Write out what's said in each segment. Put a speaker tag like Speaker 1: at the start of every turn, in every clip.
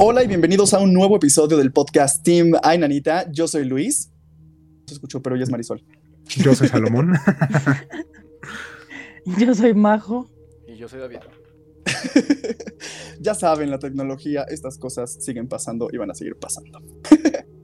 Speaker 1: Hola y bienvenidos a un nuevo episodio del podcast Team Ay Nanita. Yo soy Luis. Se escuchó, pero ella es Marisol.
Speaker 2: Yo soy Salomón.
Speaker 3: Yo soy Majo.
Speaker 4: Y yo soy David.
Speaker 1: ya saben, la tecnología, estas cosas siguen pasando y van a seguir pasando.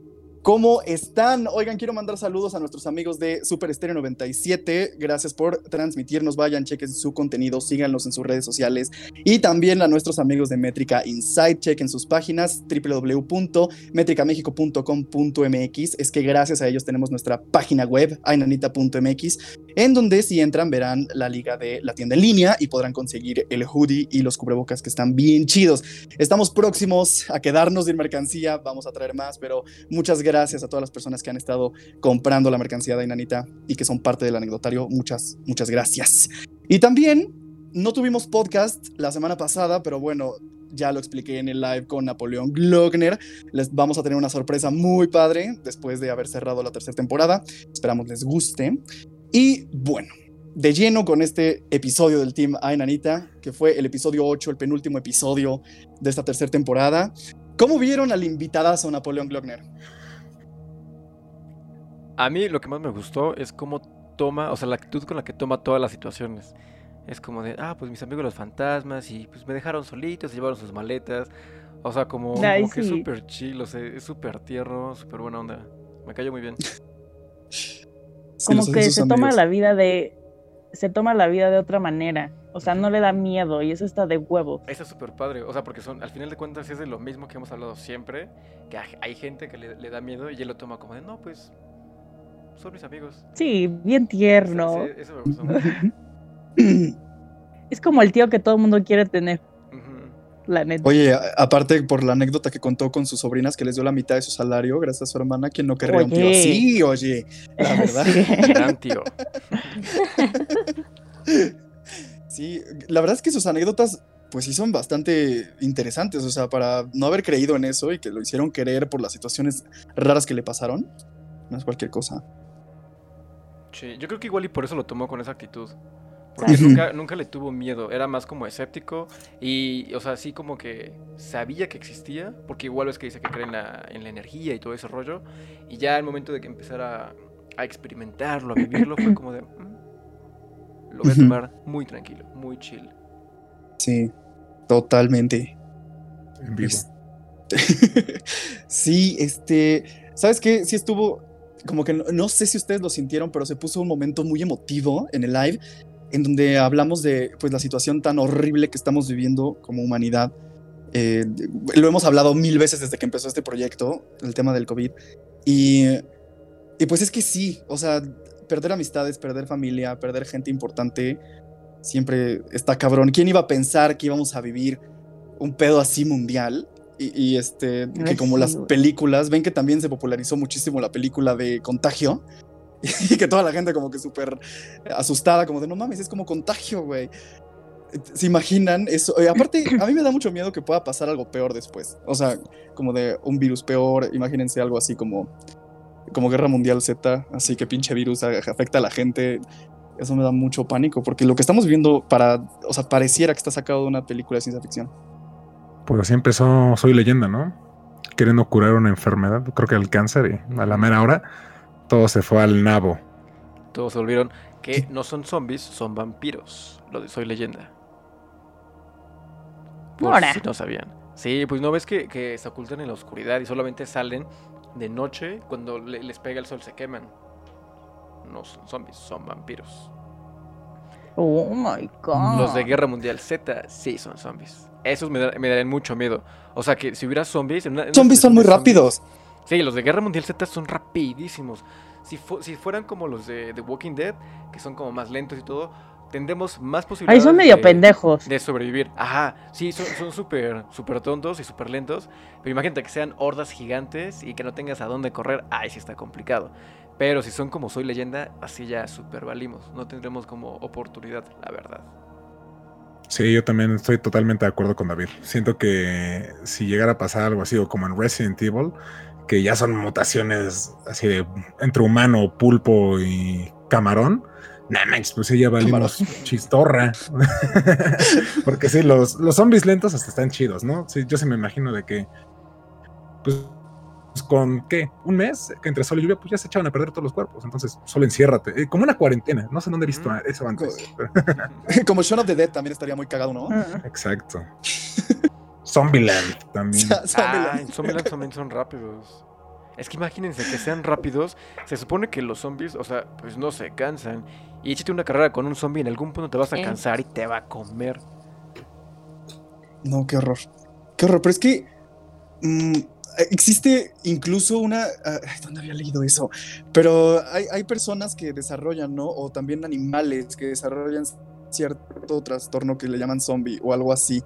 Speaker 1: ¿Cómo están? Oigan, quiero mandar saludos a nuestros amigos de Super Estéreo 97. Gracias por transmitirnos. Vayan, chequen su contenido, síganos en sus redes sociales. Y también a nuestros amigos de Métrica Insight. Chequen sus páginas www.metricamexico.com.mx. Es que gracias a ellos tenemos nuestra página web, ainanita.mx, en donde si entran verán la liga de la tienda en línea y podrán conseguir el hoodie y los cubrebocas que están bien chidos. Estamos próximos a quedarnos sin mercancía. Vamos a traer más, pero muchas gracias gracias a todas las personas que han estado comprando la mercancía de Inanita y que son parte del anecdotario. Muchas, muchas gracias. Y también no tuvimos podcast la semana pasada, pero bueno, ya lo expliqué en el live con Napoleón Glockner. Les vamos a tener una sorpresa muy padre después de haber cerrado la tercera temporada. Esperamos les guste. Y bueno, de lleno con este episodio del Team Ainanita, que fue el episodio 8, el penúltimo episodio de esta tercera temporada. ¿Cómo vieron al invitadazo Napoleón Glockner?
Speaker 4: A mí lo que más me gustó es cómo toma, o sea, la actitud con la que toma todas las situaciones. Es como de, ah, pues mis amigos los fantasmas y pues me dejaron solitos, se llevaron sus maletas. O sea, como, que es súper chill, o sea, es súper tierno, súper buena onda. Me cayó muy bien.
Speaker 3: como que se toma la vida de... Se toma la vida de otra manera. O sea, no le da miedo y eso está de huevo.
Speaker 4: Eso es súper padre. O sea, porque son, al final de cuentas es de lo mismo que hemos hablado siempre. Que hay gente que le, le da miedo y él lo toma como de, no, pues son mis amigos.
Speaker 3: Sí, bien tierno. eso es como el tío que todo el mundo quiere tener. La neta.
Speaker 1: Oye, aparte por la anécdota que contó con sus sobrinas que les dio la mitad de su salario gracias a su hermana, quien no querría un tío así, oye, la verdad.
Speaker 4: Gran tío.
Speaker 1: sí, la verdad es que sus anécdotas pues sí son bastante interesantes, o sea, para no haber creído en eso y que lo hicieron querer por las situaciones raras que le pasaron, no es cualquier cosa.
Speaker 4: Sí, yo creo que igual y por eso lo tomó con esa actitud. Porque nunca, nunca le tuvo miedo, era más como escéptico y, o sea, sí como que sabía que existía, porque igual es que dice que cree en la, en la energía y todo ese rollo, y ya al momento de que empezara a, experimentarlo, a vivirlo, fue como de, mm, lo voy a tomar muy tranquilo, muy chill.
Speaker 1: Sí, totalmente.
Speaker 2: En vivo.
Speaker 1: sí, este, ¿sabes qué? Sí estuvo, como que no, sé si ustedes lo sintieron, pero se puso un momento muy emotivo en el live, en donde hablamos de pues, la situación tan horrible que estamos viviendo como humanidad. Eh, lo hemos hablado mil veces desde que empezó este proyecto, el tema del COVID. Y, y pues es que sí, o sea, perder amistades, perder familia, perder gente importante, siempre está cabrón. ¿Quién iba a pensar que íbamos a vivir un pedo así mundial? Y, este, que como las películas, ven que también se popularizó muchísimo la película de Contagio. Y que toda la gente como que súper asustada, como de no mames, es como contagio, güey. ¿Se imaginan eso? Y aparte, a mí me da mucho miedo que pueda pasar algo peor después. O sea, como de un virus peor. Imagínense algo así como, como Guerra Mundial Z, así que pinche virus afecta a la gente. Eso me da mucho pánico, porque lo que estamos viendo para, o sea, pareciera que está sacado de una película de ciencia ficción.
Speaker 2: Pues así empezó Soy Leyenda, ¿no? Queriendo curar una enfermedad, creo que el cáncer, y a la mera hora todo se fue al nabo.
Speaker 4: Todos se volvieron que no son zombies, son vampiros. Lo de Soy Leyenda. Por si no sabían. Sí, pues no ves que, se ocultan en la oscuridad y solamente salen de noche cuando les pega el sol se queman. No son zombies, son vampiros.
Speaker 3: Oh my god.
Speaker 4: Los de Guerra Mundial Z sí son zombies. Esos me, darían mucho miedo. O sea, que si hubiera zombies...
Speaker 1: zombies son muy rápidos.
Speaker 4: Sí, los de Guerra Mundial Z son rapidísimos. Si, si fueran como los de The Walking Dead, que son como más lentos y todo, tendremos más posibilidades.
Speaker 3: Ahí son medio pendejos.
Speaker 4: De sobrevivir. Ajá, sí, son súper súper tontos y súper lentos. Pero imagínate que sean hordas gigantes y que no tengas a dónde correr. Ahí sí está complicado. Pero si son como Soy Leyenda, así ya súper valimos. No tendremos como oportunidad, la verdad.
Speaker 2: Sí, yo también estoy totalmente de acuerdo con David. Siento que si llegara a pasar algo así, o como en Resident Evil, que ya son mutaciones así de entre humano, pulpo y camarón, Nah, manches, pues sí, ya valimos chistorra. Porque sí, los, los zombies lentos hasta están chidos, ¿no? Sí, yo sí me imagino de que. Pues, pues, con qué? Un mes que entre sol y lluvia, pues ya se echaban a perder todos los cuerpos. Entonces, solo enciérrate. Eh, como una cuarentena. No sé dónde he visto
Speaker 4: Mm.
Speaker 2: eso antes.
Speaker 1: Como Shaun of the Dead también estaría muy cagado, ¿no?
Speaker 3: Ah,
Speaker 2: Exacto. Zombieland también.
Speaker 4: Ah, en Zombieland también son rápidos. Es que imagínense que sean rápidos. Se supone que los zombies, o sea, pues no se cansan. Y échate una carrera con un zombie, en algún punto te vas a cansar y te va a comer.
Speaker 1: No, qué horror. Qué horror. Pero es que mm, existe incluso una. ah, ¿Dónde había leído eso? Pero hay, hay personas que desarrollan, ¿no? O también animales que desarrollan cierto trastorno que le llaman zombie o algo así.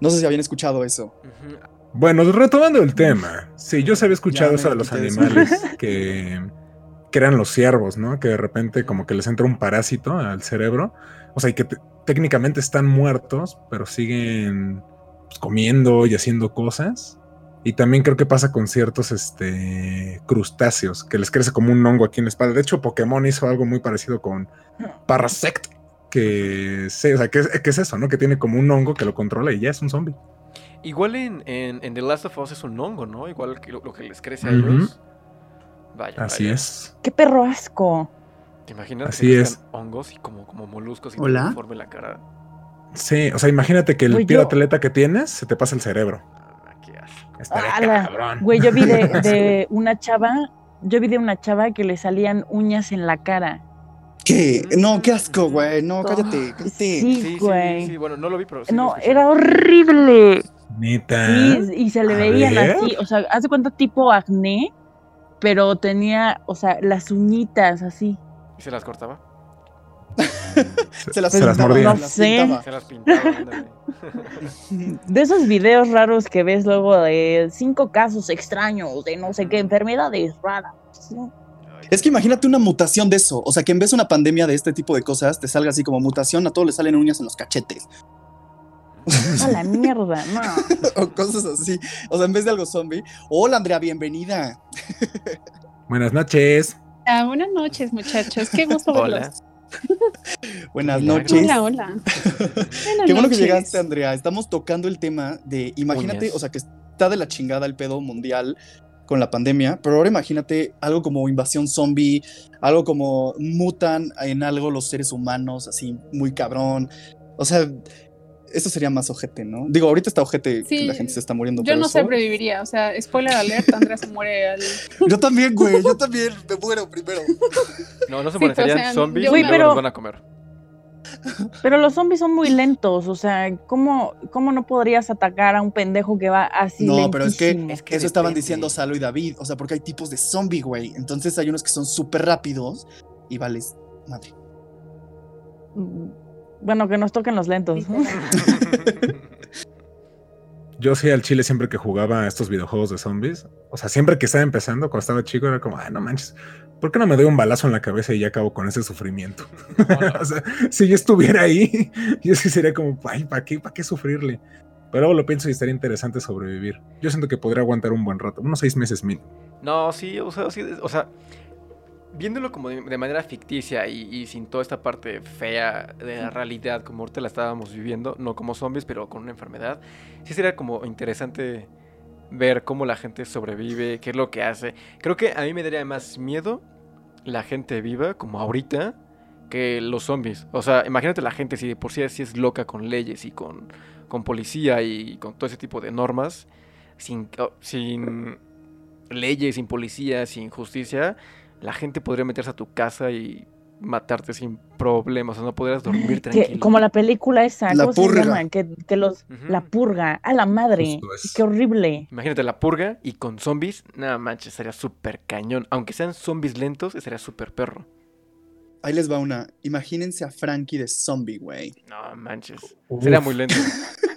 Speaker 1: No sé si habían escuchado eso.
Speaker 2: Bueno, retomando el tema. Sí, yo se había escuchado
Speaker 1: Ya,
Speaker 2: eso de los
Speaker 1: eso.
Speaker 2: animales que, que eran los ciervos, ¿no? Que de repente como que les entra un parásito al cerebro. O sea, y que te- técnicamente están muertos, pero siguen pues, comiendo y haciendo cosas. Y también creo que pasa con ciertos este, crustáceos, que les crece como un hongo aquí en la espalda. De hecho, Pokémon hizo algo muy parecido con Parasect, que, sí, o sea, que, es- que es eso, ¿no? Que tiene como un hongo que lo controla y ya es un zombie.
Speaker 4: Igual en, en, en The Last of Us es un hongo, ¿no? Igual que lo, lo que les crece a ellos. Vaya.
Speaker 2: Así
Speaker 4: vaya.
Speaker 2: es.
Speaker 3: ¡Qué perro asco!
Speaker 4: ¿Te imaginas
Speaker 2: Así
Speaker 4: que
Speaker 2: es.
Speaker 4: hongos y como, como moluscos y
Speaker 1: Hola.
Speaker 4: te forme la cara?
Speaker 2: Sí, o sea, imagínate que el
Speaker 3: Güey,
Speaker 2: pie atleta que tienes se te pasa el cerebro. Estaría.
Speaker 3: Güey, yo vi de, de una chava, yo vi de una chava que le salían uñas en la cara.
Speaker 1: ¿Qué? No, qué asco, güey. No, cállate. cállate.
Speaker 3: Sí,
Speaker 4: Sí, sí,
Speaker 3: güey.
Speaker 4: sí, bueno, no lo vi, pero sí
Speaker 3: no, era horrible.
Speaker 2: Neta.
Speaker 3: Sí, y se le
Speaker 2: A
Speaker 3: veían
Speaker 2: ver.
Speaker 3: así, o sea, hace cuenta tipo acné, pero tenía, o sea, las uñitas así.
Speaker 4: ¿Y se las cortaba?
Speaker 1: Se las,
Speaker 2: Se las
Speaker 1: pintaba,
Speaker 2: mordía.
Speaker 3: No
Speaker 1: las
Speaker 3: sé.
Speaker 1: pintaba.
Speaker 4: Se las pintaba.
Speaker 3: De esos videos raros que ves luego de cinco casos extraños de no sé qué enfermedades raras. ¿no?
Speaker 1: Es que imagínate una mutación de eso. O sea, que en vez de una pandemia de este tipo de cosas, te salga así como mutación, a todos les salen uñas en los cachetes.
Speaker 3: A la mierda, no.
Speaker 1: o cosas así. O sea, en vez de algo zombie. Hola, Andrea, bienvenida.
Speaker 2: Buenas noches.
Speaker 5: Ah, buenas noches, muchachos. Qué gusto
Speaker 4: Hola.
Speaker 1: Buenas noches.
Speaker 5: Hola, hola. Buenas
Speaker 1: Qué bueno que llegaste, Andrea. Estamos tocando el tema de, imagínate,
Speaker 4: Uñas.
Speaker 1: o sea, que está de la chingada el pedo mundial con la pandemia, pero ahora imagínate algo como invasión zombie, algo como mutan en algo los seres humanos, así muy cabrón. O sea, eso sería más ojete, ¿no? Digo, ahorita está ojete que
Speaker 5: Sí,
Speaker 1: la gente se está muriendo.
Speaker 5: Yo
Speaker 1: pero
Speaker 5: no
Speaker 1: eso-
Speaker 5: sobreviviría, o sea, spoiler alert, Andrea se muere al...
Speaker 1: Yo también, güey, yo también me muero primero.
Speaker 4: No, no se
Speaker 5: Sí, o sea,
Speaker 4: zombies
Speaker 5: yo
Speaker 4: y
Speaker 3: una-
Speaker 4: luego
Speaker 3: Pero-
Speaker 4: los van a comer.
Speaker 3: Pero los zombies son muy lentos, o sea, ¿cómo, cómo no podrías atacar a un pendejo que va así
Speaker 1: No, pero es que,
Speaker 3: lentísimo?
Speaker 4: es que
Speaker 1: eso estaban diciendo Salo y David, o sea, porque hay tipos de zombie, güey. Entonces hay unos que son súper rápidos y vales madre.
Speaker 3: Mm, Bueno, que nos toquen los lentos.
Speaker 2: Yo sí al chile siempre que jugaba a estos videojuegos de zombies. O sea, siempre que estaba empezando, cuando estaba chico, era como, ay, no manches. ¿Por qué no me doy un balazo en la cabeza y ya acabo con ese sufrimiento? o sea, si yo estuviera ahí, yo sí sería como, ay, ¿para qué, ¿para qué sufrirle? Pero luego lo pienso y estaría interesante sobrevivir. Yo siento que podría aguantar un buen rato, unos seis meses mínimo.
Speaker 4: No, sí, o sea, sí, o sea, viéndolo como de, de manera ficticia y, y sin toda esta parte fea de la realidad como ahorita la estábamos viviendo, no como zombies, pero con una enfermedad, sí sería como interesante ver cómo la gente sobrevive, qué es lo que hace. Creo que a mí me daría más miedo la gente viva, como ahorita, que los zombies. O sea, imagínate la gente si de por sí así es loca con leyes y con, con policía y con todo ese tipo de normas, sin, oh, sin leyes, sin policía, sin justicia, la gente podría meterse a tu casa y matarte sin problemas, o sea, no podrías dormir
Speaker 3: Que-
Speaker 4: tranquilo.
Speaker 3: como la película esa,
Speaker 1: La
Speaker 3: ¿cómo
Speaker 1: purga.
Speaker 3: se llama? Que, que los. La purga, a la madre, qué horrible.
Speaker 4: Imagínate la purga y con zombies, nada manches, estaría súper cañón. Aunque sean zombies lentos, estaría súper perro.
Speaker 1: Ahí les va una. Imagínense a Frankie de zombie, güey.
Speaker 4: No manches.
Speaker 2: Uf.
Speaker 4: Sería muy lento.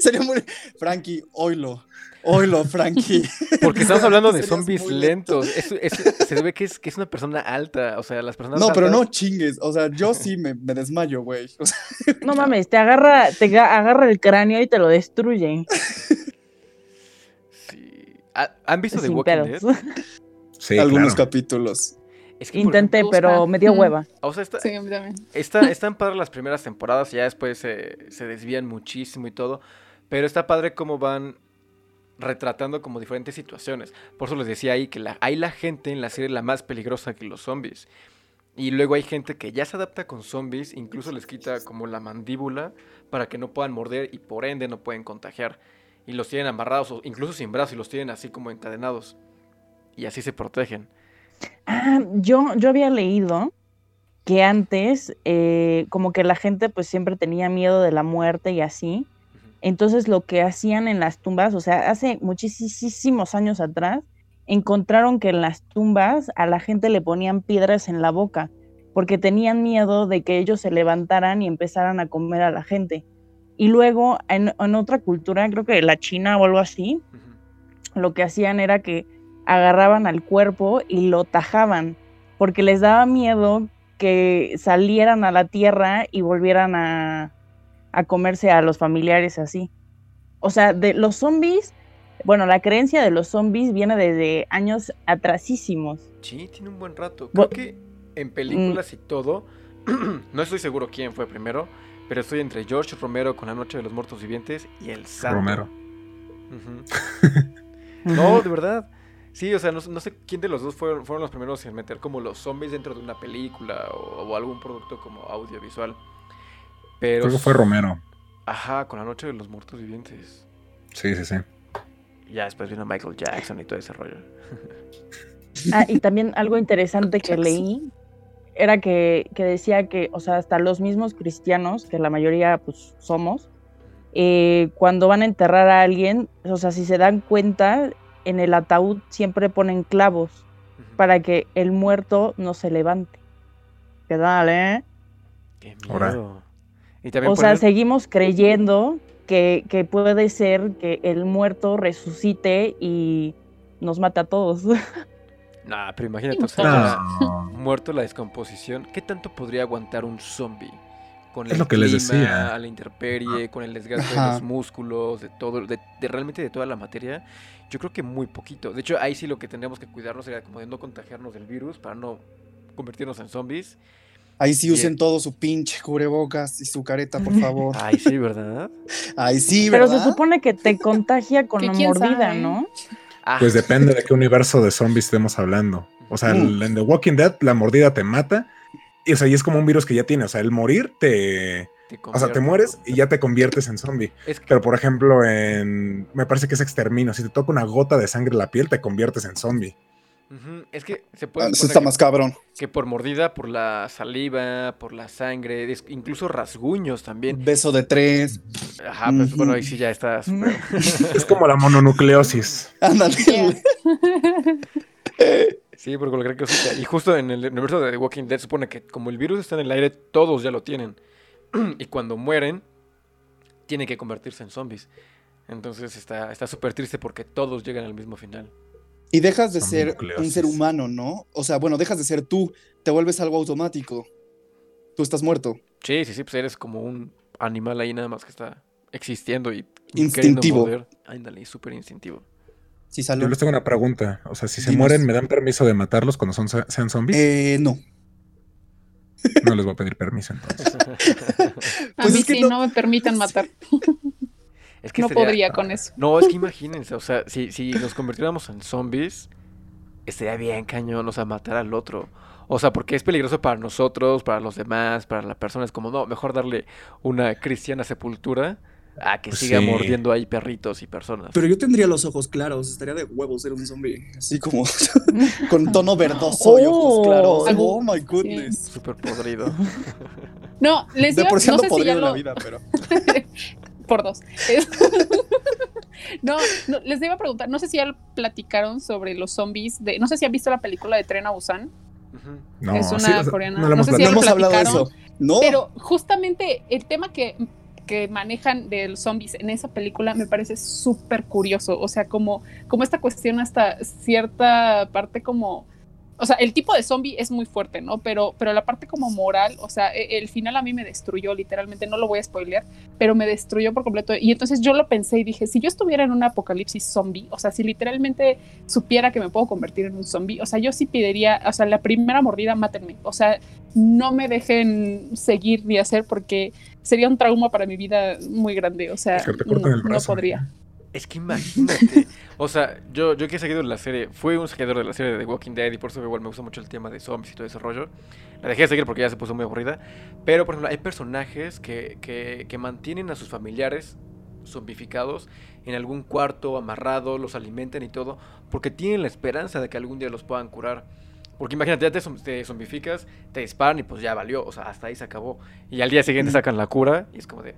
Speaker 1: Sería muy. Frankie, oilo. Oilo, Frankie.
Speaker 4: Porque estamos hablando de zombies lentos. Es- es- se ve que es, que es una persona alta. O sea, las personas
Speaker 1: No, pero no chingues. O sea, yo sí me, me desmayo, güey. O sea,
Speaker 3: No mames, te agarra, te ga- agarra el cráneo y te lo destruye.
Speaker 4: Sí. ¿Ha- ¿Han visto The
Speaker 3: Sin
Speaker 4: Walking
Speaker 3: pedos.
Speaker 4: Dead?
Speaker 2: Sí,
Speaker 1: algunos
Speaker 2: claro.
Speaker 1: capítulos.
Speaker 4: Es que, por
Speaker 3: Intenté,
Speaker 4: ejemplo,
Speaker 3: pero me dio hueva.
Speaker 4: O sea, está,
Speaker 5: Sí, a mí también.
Speaker 4: está- están padres las primeras temporadas y ya después se, se desvían muchísimo y todo. Pero está padre cómo van retratando como diferentes situaciones. Por eso les decía ahí que hay la gente en la serie la más peligrosa que los zombies. Y luego hay gente que ya se adapta con zombies, incluso les quita como la mandíbula para que no puedan morder y por ende no pueden contagiar. Y los tienen amarrados incluso sin brazos y los tienen así como encadenados. Y así se protegen.
Speaker 3: Ah, yo, yo había leído que antes, eh, como que la gente pues siempre tenía miedo de la muerte y así. Entonces lo que hacían en las tumbas, o sea, hace muchísimos años atrás, encontraron que en las tumbas a la gente le ponían piedras en la boca, porque tenían miedo de que ellos se levantaran y empezaran a comer a la gente. Y luego en, en otra cultura, creo que la China o algo así, lo que hacían era que agarraban al cuerpo y lo tajaban, porque les daba miedo que salieran a la tierra y volvieran a, a comerse a los familiares así. O sea, de los zombies, bueno, la creencia de los zombies viene desde años atrasísimos.
Speaker 4: Sí, tiene un buen rato.
Speaker 3: Bu-
Speaker 4: Creo que en películas y todo, no estoy seguro quién fue primero, pero estoy entre George Romero con La Noche de los Muertos Vivientes y El Santo.
Speaker 2: Romero.
Speaker 4: No, de verdad. Sí, o sea, no, no sé quién de los dos fueron, fueron los primeros en meter como los zombies dentro de una película o, o algún producto como audiovisual. Pero...
Speaker 2: Creo que fue Romero.
Speaker 4: Ajá, con La Noche de los Muertos Vivientes.
Speaker 2: Sí, sí, sí.
Speaker 4: Ya después vino Michael Jackson y todo ese rollo.
Speaker 3: Ah, y también algo interesante que leí era que, que decía que, o sea, hasta los mismos cristianos, que la mayoría pues somos, eh, cuando van a enterrar a alguien, o sea, si se dan cuenta, en el ataúd siempre ponen clavos para que el muerto no se levante. ¿Qué tal, eh?
Speaker 4: Qué
Speaker 2: Ahora.
Speaker 4: miedo. Y también
Speaker 3: O sea, seguimos creyendo que, que puede ser que el muerto resucite y nos mate a todos.
Speaker 4: Nah, pero imagínate, o sea,
Speaker 2: No.
Speaker 4: muerto la descomposición, ¿qué tanto podría aguantar un zombie? Con
Speaker 2: Es
Speaker 4: el
Speaker 2: lo que les decía.
Speaker 4: a la intemperie, con el desgaste
Speaker 1: Ajá.
Speaker 4: de los músculos, de todo, de, de realmente de toda la materia. Yo creo que muy poquito. De hecho, ahí sí lo que tendríamos que cuidarnos sería como de no contagiarnos del virus para no convertirnos en zombies.
Speaker 1: Ahí sí usen todo su pinche cubrebocas y su careta, por favor.
Speaker 4: Ay, sí, ¿verdad?
Speaker 1: Ahí sí,
Speaker 3: Pero
Speaker 1: ¿verdad?
Speaker 3: se supone que te contagia con la mordida,
Speaker 5: sabe.
Speaker 3: ¿no?
Speaker 4: Ah,
Speaker 2: Pues depende de qué universo de zombies estemos hablando. O sea,
Speaker 1: Mm.
Speaker 2: el- en The Walking Dead la mordida te mata. Y, o sea, y es como un virus que ya tiene. O sea, el morir te...
Speaker 4: te
Speaker 2: O sea, te mueres y ya te conviertes en zombie.
Speaker 4: Es que-
Speaker 2: Pero, por ejemplo, en... Me parece que es extermino. Si te toca una gota de sangre en la piel, te conviertes en zombie.
Speaker 4: Es que se
Speaker 1: Ah,
Speaker 4: puede suponer
Speaker 1: está
Speaker 4: que-
Speaker 1: más cabrón.
Speaker 4: que por mordida, por la saliva, por la sangre, es- incluso rasguños también.
Speaker 1: Beso de tres.
Speaker 4: Ajá, pues bueno, ahí sí ya está
Speaker 2: Es como la mononucleosis.
Speaker 1: Ándale.
Speaker 4: Sí, por cualquier cosita. Y justo en el universo de The Walking Dead supone que como el virus está en el aire, todos ya lo tienen. y cuando mueren, tienen que convertirse en zombies. Entonces está está súper triste porque todos llegan al mismo final.
Speaker 1: Y dejas de ser un ser humano, ¿no? O sea, bueno, dejas de ser tú, te vuelves algo automático. Tú estás muerto.
Speaker 4: Sí, sí, sí, pues eres como un animal ahí nada más que está existiendo y
Speaker 1: Instintivo.
Speaker 4: Ándale, súper instintivo.
Speaker 1: Sí,
Speaker 2: Yo les tengo una pregunta. O sea, si se
Speaker 1: Dinos.
Speaker 2: mueren, ¿me dan permiso de matarlos cuando son, sean zombies?
Speaker 1: Eh, no.
Speaker 2: No les voy a pedir permiso entonces.
Speaker 5: A
Speaker 1: Pues
Speaker 5: mí
Speaker 1: es que
Speaker 5: sí,
Speaker 1: no-
Speaker 5: no... me permitan matar.
Speaker 4: Es que
Speaker 5: no
Speaker 4: sería-
Speaker 5: podría con eso.
Speaker 4: No, es que imagínense, o sea, si, si nos convirtiéramos en zombies, estaría bien cañón, o sea, matar al otro. O sea, porque es peligroso para nosotros, para los demás, para la persona. Es como, no, mejor darle una cristiana sepultura a que siga
Speaker 2: sí.
Speaker 4: mordiendo ahí perritos y personas.
Speaker 1: Pero yo tendría los ojos claros, estaría de huevos ser un zombie. Así como con tono verdoso y ojos
Speaker 3: Oh.
Speaker 1: claros.
Speaker 5: Algo-
Speaker 1: Oh my goodness.
Speaker 4: Súper podrido.
Speaker 5: No, les
Speaker 1: De
Speaker 5: iba,
Speaker 1: por sí
Speaker 5: no
Speaker 1: ando
Speaker 5: sé si ya
Speaker 1: podrido en la vida, pero.
Speaker 5: Por dos. No, no, les iba a preguntar, no sé si ya lo platicaron sobre los zombies de... No sé si han visto la película de Tren a Busan.
Speaker 2: No,
Speaker 5: Es una
Speaker 2: sí,
Speaker 5: coreana.
Speaker 2: No,
Speaker 5: sé si ya
Speaker 1: hemos hablado de eso.
Speaker 5: platicaron?
Speaker 1: No.
Speaker 5: Pero justamente el tema que, que manejan de los zombies en esa película me parece súper curioso. O sea, como, como esta cuestión hasta cierta parte como, o sea, el tipo de zombie es muy fuerte, ¿no? Pero, pero la parte como moral, o sea, e- el final a mí me destruyó, literalmente, no lo voy a spoilear, pero me destruyó por completo. Y entonces yo lo pensé y dije, si yo estuviera en un apocalipsis zombie, o sea, si literalmente supiera que me puedo convertir en un zombie, o sea, yo sí pediría, o sea, la primera mordida, mátenme. O sea, no me dejen seguir ni hacer porque sería un trauma para mi vida muy grande. O sea, no, podría.
Speaker 4: Es que imagínate. o sea, yo, yo que he seguido la serie, fui un seguidor de la serie de The Walking Dead y por eso igual me gusta mucho el tema de zombies y todo ese rollo. La dejé de seguir porque ya se puso muy aburrida. Pero, por ejemplo, hay personajes que, que, que mantienen a sus familiares zombificados en algún cuarto, amarrados, los alimentan y todo, porque tienen la esperanza de que algún día los puedan curar. Porque imagínate, ya te, te zombificas, te disparan y pues ya valió, o sea, hasta ahí se acabó. Y al día siguiente sacan la cura y es como de...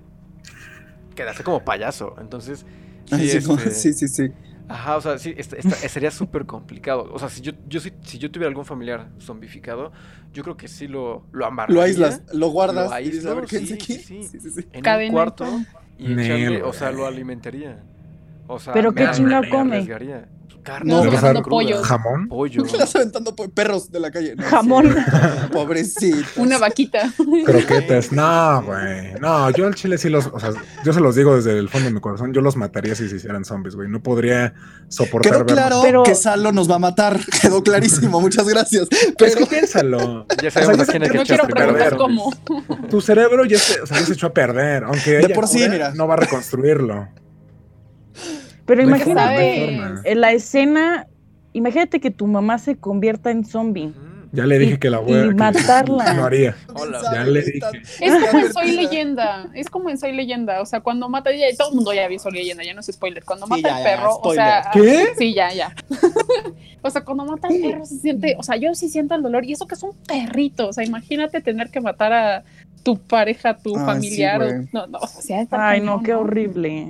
Speaker 4: Quedaste como payaso. Entonces, sí,
Speaker 1: sí, como-
Speaker 4: este,
Speaker 1: sí, sí, sí.
Speaker 4: Ajá, o sea, sí, esta- esta- sería súper complicado. O sea, si yo, yo, si, si yo tuviera algún familiar zombificado, yo creo que sí lo, lo amarraría.
Speaker 1: Lo lo guardas
Speaker 4: Lo
Speaker 1: y dices, a
Speaker 4: aíslo,
Speaker 1: ver, quédense
Speaker 4: sí,
Speaker 1: aquí.
Speaker 4: sí, sí.
Speaker 1: Sí.
Speaker 4: En un
Speaker 5: Cadena y
Speaker 4: cuarto y echarle, o sea, lo alimentaría. O sea,
Speaker 3: ¿Pero qué chingado
Speaker 4: me
Speaker 3: come?
Speaker 4: arriesgaría. Carne,
Speaker 1: No,
Speaker 4: carne
Speaker 2: vas a-
Speaker 4: cruda,
Speaker 5: pollo.
Speaker 2: Jamón.
Speaker 4: Pollo.
Speaker 1: Le vas aventando po- perros de la calle. No,
Speaker 3: Jamón.
Speaker 1: sí. Pobrecito.
Speaker 5: Una vaquita.
Speaker 2: Croquetas. No, güey. No, yo al chile sí los. O sea, yo se los digo desde el fondo de mi corazón. Yo los mataría si se hicieran zombies, güey. No podría soportar
Speaker 1: Quedó claro
Speaker 3: Pero-
Speaker 1: que Salo nos va a matar. Quedó clarísimo, muchas gracias.
Speaker 2: Pero es piénsalo.
Speaker 4: Ya sabemos
Speaker 2: O
Speaker 4: a
Speaker 2: sea,
Speaker 4: quién hay que
Speaker 5: No quiero preguntar
Speaker 2: perder.
Speaker 5: cómo.
Speaker 2: Tu cerebro ya se, o sea, ya se echó a perder. Aunque
Speaker 1: De por sí,
Speaker 2: cura,
Speaker 1: mira.
Speaker 2: no va a reconstruirlo.
Speaker 3: Pero
Speaker 2: No hay
Speaker 3: imagínate en la escena, imagínate que tu mamá se convierta en zombie.
Speaker 2: Ya le dije
Speaker 3: Y-
Speaker 2: que la
Speaker 3: y
Speaker 2: voy a.
Speaker 3: matarla.
Speaker 2: No haría.
Speaker 4: Hola,
Speaker 2: ya le dije.
Speaker 5: Es como en Soy. Leyenda. Es como en Soy Leyenda. O sea, cuando mata. Ya, todo el mundo ya vio Soy Leyenda, ya no es spoiler. Cuando
Speaker 1: Sí,
Speaker 5: mata
Speaker 1: ya,
Speaker 5: al
Speaker 1: ya,
Speaker 5: perro, o sea.
Speaker 2: ¿Qué?
Speaker 5: Sí, ya, ya. o sea, cuando mata al perro se siente. O sea, yo sí siento el dolor. Y eso que es un perrito. O sea, imagínate tener que matar a tu pareja, tu
Speaker 1: Ay,
Speaker 5: familiar.
Speaker 1: sí,
Speaker 5: no, no, o sea,
Speaker 3: Ay, no, qué horrible.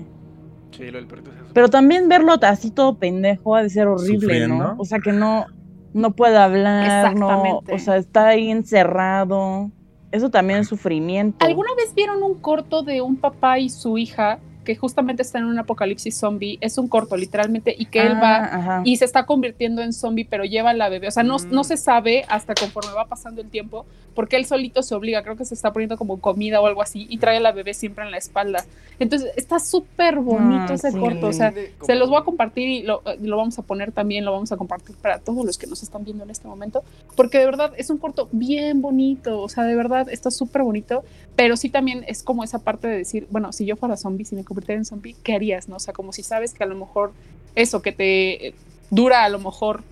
Speaker 4: Sí, lo del perrito es eso.
Speaker 3: Pero también verlo así todo pendejo ha de ser horrible, ¿no? O sea, que no, no puede hablar, no,
Speaker 5: Exactamente.
Speaker 3: o sea, está ahí encerrado. Eso también es sufrimiento.
Speaker 5: ¿Alguna vez vieron un corto de un papá y su hija que justamente está en un apocalipsis zombie? Es un corto, literalmente, y que él va
Speaker 3: Ah, ajá.
Speaker 5: y se está convirtiendo en zombie, pero lleva a la bebé. O sea, no,
Speaker 4: Mm.
Speaker 5: no se sabe hasta conforme va pasando el tiempo, porque él solito se obliga, creo que se está poniendo como comida o algo así, y trae a la bebé siempre en la espalda. Entonces, está súper bonito
Speaker 3: Ah,
Speaker 5: ese
Speaker 3: sí.
Speaker 5: corto. O sea, se los voy a compartir y lo, eh, lo vamos a poner también, lo vamos a compartir para todos los que nos están viendo en este momento, porque de verdad es un corto bien bonito, o sea, de verdad está súper bonito, pero sí también es como esa parte de decir, bueno, si yo fuera zombie, si me convirtiera en zombie, ¿qué harías? No? O sea, como si sabes que a lo mejor eso que te eh, dura a lo mejor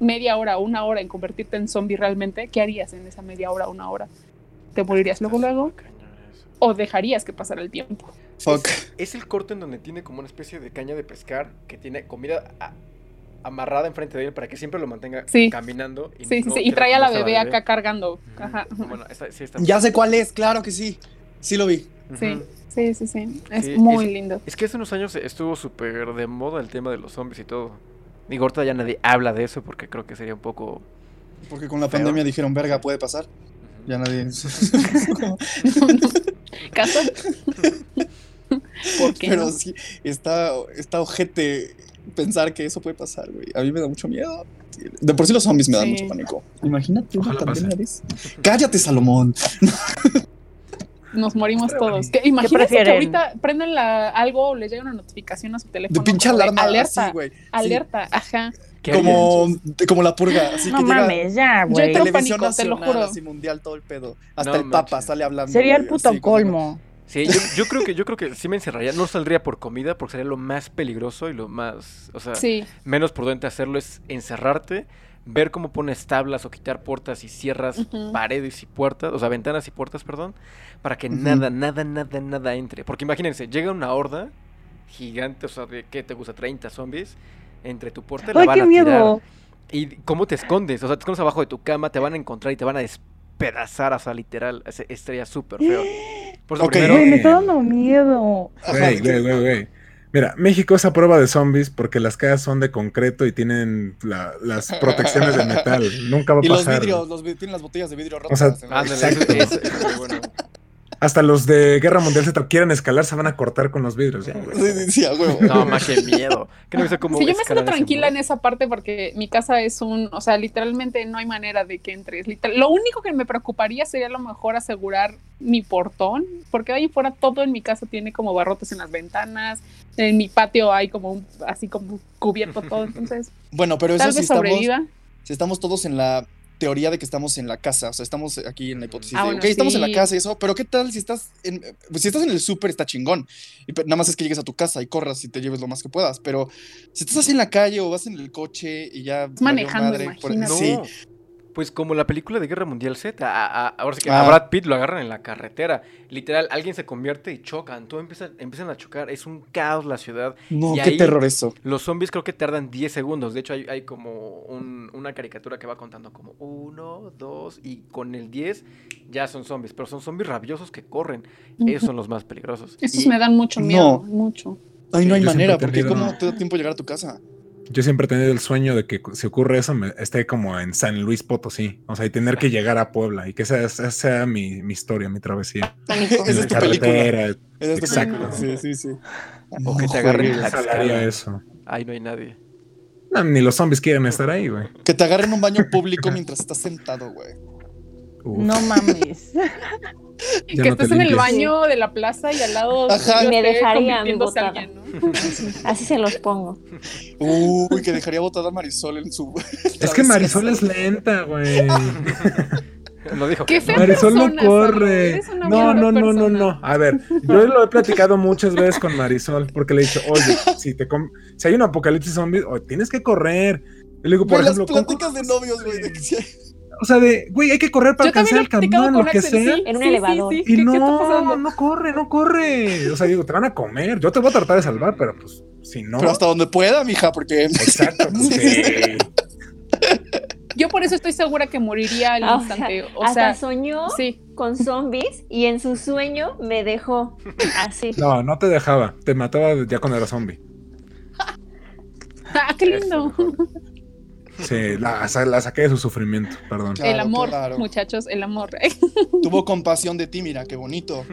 Speaker 5: media hora o una hora en convertirte en zombie realmente, ¿qué harías en esa media hora o una hora? ¿Te morirías luego luego? ¿O dejarías que pasara el tiempo?
Speaker 1: Fuck.
Speaker 4: Es el corto en donde tiene como una especie de caña de pescar que tiene comida a- amarrada enfrente de él para que siempre lo mantenga
Speaker 5: Sí.
Speaker 4: caminando. Y
Speaker 5: Sí, sí,
Speaker 4: no
Speaker 5: sí. Y
Speaker 4: quiera
Speaker 5: trae a la
Speaker 4: comerse
Speaker 5: bebé acá cargando.
Speaker 4: Ujú.
Speaker 5: Ajá.
Speaker 4: Bueno, esta- sí,
Speaker 1: Ya sé cuál es, claro que sí. Sí lo vi.
Speaker 5: Sí,
Speaker 4: Ujú.
Speaker 5: sí, sí, sí. Es
Speaker 4: Sí,
Speaker 5: muy
Speaker 4: es-
Speaker 5: lindo.
Speaker 4: Es que hace unos años estuvo súper de moda el tema de los zombies y todo. Digo, ahorita ya nadie habla de eso porque creo que sería un poco...
Speaker 1: Porque con la
Speaker 4: Feo.
Speaker 1: pandemia dijeron, verga, puede pasar. Ya nadie.
Speaker 5: ¿Caso? ¿Por qué
Speaker 1: Pero
Speaker 5: no?
Speaker 1: sí, está, está ojete pensar que eso puede pasar, güey. A mí me da mucho miedo. De por sí los zombies me dan
Speaker 5: Sí.
Speaker 1: mucho pánico. Imagínate una pandemia eso. Cállate, Salomón.
Speaker 5: Nos morimos todos. Que, imagínense que ahorita prenden la, algo o les llega una notificación a su teléfono.
Speaker 1: De pinche
Speaker 5: como
Speaker 1: alarma.
Speaker 5: Alerta,
Speaker 1: así, güey. Sí.
Speaker 5: alerta, ajá.
Speaker 4: ¿Qué
Speaker 1: Como, como la purga. Así
Speaker 3: no
Speaker 1: que llega
Speaker 3: mames, ya,
Speaker 5: Yo
Speaker 3: güey.
Speaker 1: televisión
Speaker 5: pánico, te lo
Speaker 1: nacional,
Speaker 5: juro.
Speaker 1: así mundial, todo el pedo. Hasta
Speaker 4: No
Speaker 1: el papa sale hablando.
Speaker 3: Sería el puto
Speaker 1: así, como-
Speaker 3: colmo.
Speaker 4: Sí, yo, yo creo que yo creo que sí me encerraría. No saldría por comida porque sería lo más peligroso y lo más, o sea,
Speaker 5: Sí,
Speaker 4: menos prudente hacerlo es encerrarte, ver cómo pones tablas o quitar puertas y cierras paredes y puertas, o sea, ventanas y puertas, perdón, para que nada, nada, nada, nada entre. Porque imagínense, llega una horda gigante, o sea, de qué te gusta 30 zombies entre tu puerta y la
Speaker 3: Ay,
Speaker 4: van
Speaker 3: qué
Speaker 4: a tirar.
Speaker 3: miedo.
Speaker 4: ¿Y cómo te escondes? O sea, te escondes abajo de tu cama, te van a encontrar y te van a despedazar, o sea, literal. Estaría súper feo. Por eso primero,
Speaker 3: me está dando miedo.
Speaker 2: Güey, güey, güey. Mira, México es a prueba de zombies porque las casas son de concreto y tienen la- las protecciones de metal. Nunca va a
Speaker 1: Y los
Speaker 2: pasar.
Speaker 1: vidrios, los, tienen las botellas de vidrio
Speaker 2: O sea,
Speaker 1: rotas.
Speaker 2: Exacto.
Speaker 4: eso- eso es bueno.
Speaker 2: Hasta los de Guerra Mundial Z quieren escalar, se van a cortar con los vidrios. ya, güey.
Speaker 1: Sí.
Speaker 4: No, más que miedo. Que cómo
Speaker 5: Sí, yo me siento tranquila en esa parte porque mi casa es un, o sea, literalmente no hay manera de que entres. Literal- lo único que me preocuparía sería a lo mejor asegurar mi portón, porque ahí fuera todo en mi casa tiene como barrotes en las ventanas, en mi patio hay como un, así como cubierto todo, entonces
Speaker 1: Bueno, pero eso
Speaker 5: tal
Speaker 1: sí estamos, si estamos todos en la teoría de que estamos en la casa, o sea, estamos aquí en la hipótesis
Speaker 5: Ah,
Speaker 1: de,
Speaker 5: bueno,
Speaker 1: ok, estamos en la casa y eso, pero ¿qué tal si estás en, pues, si estás en el súper está chingón, y nada más es que llegues a tu casa y corras y te lleves lo más que puedas, pero si estás así en la calle o vas en el coche y ya...
Speaker 5: manejando,
Speaker 1: por-
Speaker 5: imagínate.
Speaker 1: sí,
Speaker 4: No. Pues como la película de Guerra Mundial Z, a- a- ahora sí que
Speaker 1: Ah.
Speaker 4: a Brad Pitt lo agarran en la carretera. Literal, alguien se convierte y chocan, todo empieza, empiezan a chocar, es un caos la ciudad.
Speaker 1: no,
Speaker 4: Y
Speaker 1: qué
Speaker 4: ahí-
Speaker 1: terror eso.
Speaker 4: Los zombies creo que tardan 10 segundos. De hecho, hay, hay como un- una caricatura que va contando como 1, 2 y con el 10 ya son zombies. Pero son zombies rabiosos que corren. Esos son los más peligrosos.
Speaker 5: Estos
Speaker 4: Y-
Speaker 5: me dan mucho
Speaker 1: No.
Speaker 5: miedo, mucho.
Speaker 1: Ay, no hay manera, porque ¿cómo te da tiempo llegar a tu casa?
Speaker 2: Yo siempre he tenido el sueño de que si ocurre eso, me, esté como en San Luis Potosí. O sea, y tener que llegar a Puebla y que esa, esa sea mi, mi historia, mi travesía.
Speaker 1: Esa es tu
Speaker 2: la
Speaker 1: película. es tu
Speaker 2: Exacto.
Speaker 1: película, Sí, sí, sí.
Speaker 4: O que te agarren la
Speaker 2: eso.
Speaker 4: Ahí no hay nadie.
Speaker 2: No, ni los zombies quieren estar ahí, güey.
Speaker 1: Que te agarren un baño público mientras estás sentado, güey.
Speaker 2: Uf.
Speaker 3: No mames.
Speaker 5: Que
Speaker 2: no te
Speaker 5: estés en el baño de la plaza y al lado
Speaker 1: Ajá.
Speaker 6: Me dejaría botada.
Speaker 5: alguien, ¿no?
Speaker 6: Así se los pongo.
Speaker 1: Uy, que dejaría botada a Marisol en su.
Speaker 2: Es que Marisol es lenta, güey.
Speaker 4: No dijo
Speaker 5: Qué
Speaker 4: no.
Speaker 2: Marisol no
Speaker 5: persona,
Speaker 2: corre. No, no, no, no, no. A ver, yo lo he platicado muchas veces con Marisol porque le he dicho, oye, si te si hay un apocalipsis zombie, tienes que correr. Y le digo, por
Speaker 1: las
Speaker 2: ejemplo, ¿cómo-
Speaker 1: pláticas de novios, güey.
Speaker 2: O sea, de, güey, hay que correr para
Speaker 5: Yo
Speaker 2: alcanzar el camión, lo que
Speaker 5: Axel,
Speaker 2: sea.
Speaker 5: sí,
Speaker 6: En un
Speaker 5: sí, sí,
Speaker 6: elevador.
Speaker 5: sí.
Speaker 2: Y
Speaker 5: ¿Qué, qué
Speaker 2: no,
Speaker 5: pasando?
Speaker 2: no corre, no corre. O sea, digo, te van a comer. Yo te voy a tratar de salvar, pero pues, si no.
Speaker 1: Pero hasta donde pueda, mija, porque.
Speaker 2: Exacto. pues, sí.
Speaker 5: Yo por eso estoy segura que moriría al
Speaker 6: o
Speaker 5: instante. O
Speaker 6: Hasta
Speaker 5: sea,
Speaker 6: soñó
Speaker 5: sí.
Speaker 6: con zombies y en su sueño me dejó así.
Speaker 2: No, no te dejaba. Te mataba ya cuando era zombie.
Speaker 5: Ah, qué lindo.
Speaker 2: Sí, la, la saqué de su sufrimiento, perdón.
Speaker 1: Claro,
Speaker 5: el amor,
Speaker 1: claro.
Speaker 5: muchachos, el amor.
Speaker 1: Tuvo compasión de ti, mira, qué bonito.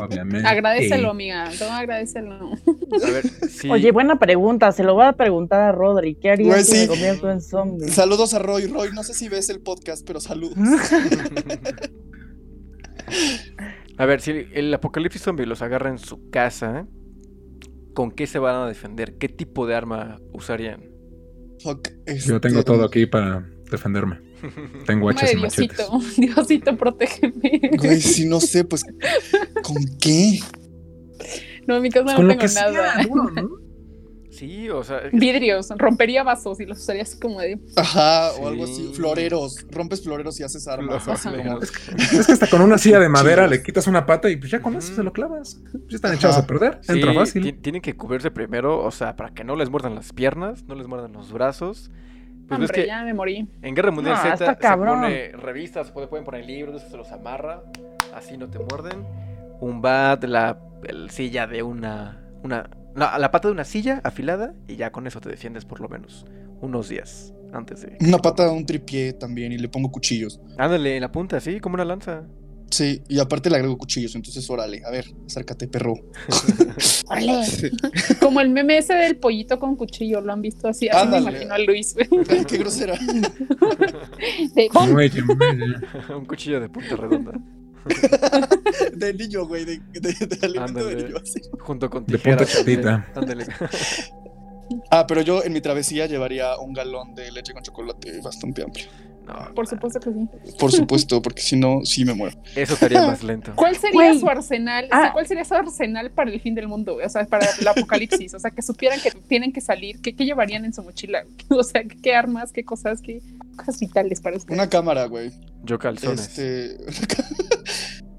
Speaker 2: Obviamente.
Speaker 5: agradecelo, amiga. Todo agradecelo.
Speaker 4: A ver, sí.
Speaker 3: Oye, buena pregunta. Se lo voy a preguntar a Rodri. ¿Qué harías
Speaker 1: Güey,
Speaker 3: si
Speaker 1: sí.
Speaker 3: me convierto en zombie?
Speaker 1: Saludos a Roy. Roy, no sé si ves el podcast, pero saludos.
Speaker 4: A ver, si el apocalipsis zombie los agarra en su casa, ¿con qué se van a defender? ¿Qué tipo de arma usarían?
Speaker 1: Fuck,
Speaker 2: Yo tengo
Speaker 1: este,
Speaker 2: todo aquí para defenderme. Tengo hachas
Speaker 5: Madre
Speaker 2: y machetes.
Speaker 5: Diosito, Diosito, protégeme.
Speaker 1: Güey, si no sé, pues. ¿Con qué?
Speaker 5: No, en mi casa no
Speaker 2: con lo
Speaker 5: tengo
Speaker 2: que sea,
Speaker 5: nada.
Speaker 2: duro, ¿no?
Speaker 4: Sí, o sea,
Speaker 5: Vidrios, rompería vasos y los usaría así como de.
Speaker 1: Ajá, o
Speaker 4: Sí.
Speaker 1: algo así. Floreros. Rompes floreros y haces armas. así como-
Speaker 2: Es que hasta con una silla de madera le quitas una pata y pues ya con eso se lo clavas. Ya están
Speaker 1: Ajá.
Speaker 2: echados a perder.
Speaker 4: Sí,
Speaker 2: Entra fácil.
Speaker 4: ti- tienen que cubrirse primero, o sea, para que no les muerdan las piernas, no les muerdan los brazos. Pues ves
Speaker 5: Hombre,
Speaker 4: que
Speaker 5: ya me morí.
Speaker 4: en Guerra Mundial
Speaker 3: No,
Speaker 4: Z
Speaker 3: está
Speaker 4: se
Speaker 3: cabrón.
Speaker 4: pone revistas, se pueden poner libros, se los amarra, así no te muerden. Un bat, la el silla de una, una, no, la pata de una silla afilada y ya con eso te defiendes por lo menos unos días antes de.
Speaker 1: Una pata, un tripié también y le pongo cuchillos.
Speaker 4: Ándale, en la punta, así como una lanza.
Speaker 1: Sí, y aparte le agrego cuchillos, entonces órale, a ver, acércate, perro.
Speaker 5: ¡Órale! Como el meme ese del pollito con cuchillo, lo han visto así. Así me imagino a Luis.
Speaker 1: Ay, qué grosera.
Speaker 5: De.
Speaker 4: Un cuchillo de punta redonda.
Speaker 1: De niño, güey, de, de, de alimento de niño, así.
Speaker 4: Junto con
Speaker 2: De punta
Speaker 4: tijeras.
Speaker 2: chatita.
Speaker 4: Ándale.
Speaker 1: Ah, pero yo en mi travesía llevaría un galón de leche con chocolate bastante amplio.
Speaker 4: No,
Speaker 5: Por supuesto que sí.
Speaker 1: Por supuesto, porque si no, sí me muero.
Speaker 4: Eso estaría más lento.
Speaker 5: ¿Cuál sería su arsenal? O sea,
Speaker 3: Ah.
Speaker 5: ¿Cuál sería su arsenal para el fin del mundo? güey? O sea, para el apocalipsis. O sea, que supieran que tienen que salir. ¿Qué, qué llevarían en su mochila? O sea, ¿qué, qué armas, qué cosas, qué cosas vitales para ustedes?
Speaker 1: Una cámara, güey.
Speaker 4: Yo calzones.
Speaker 1: Este.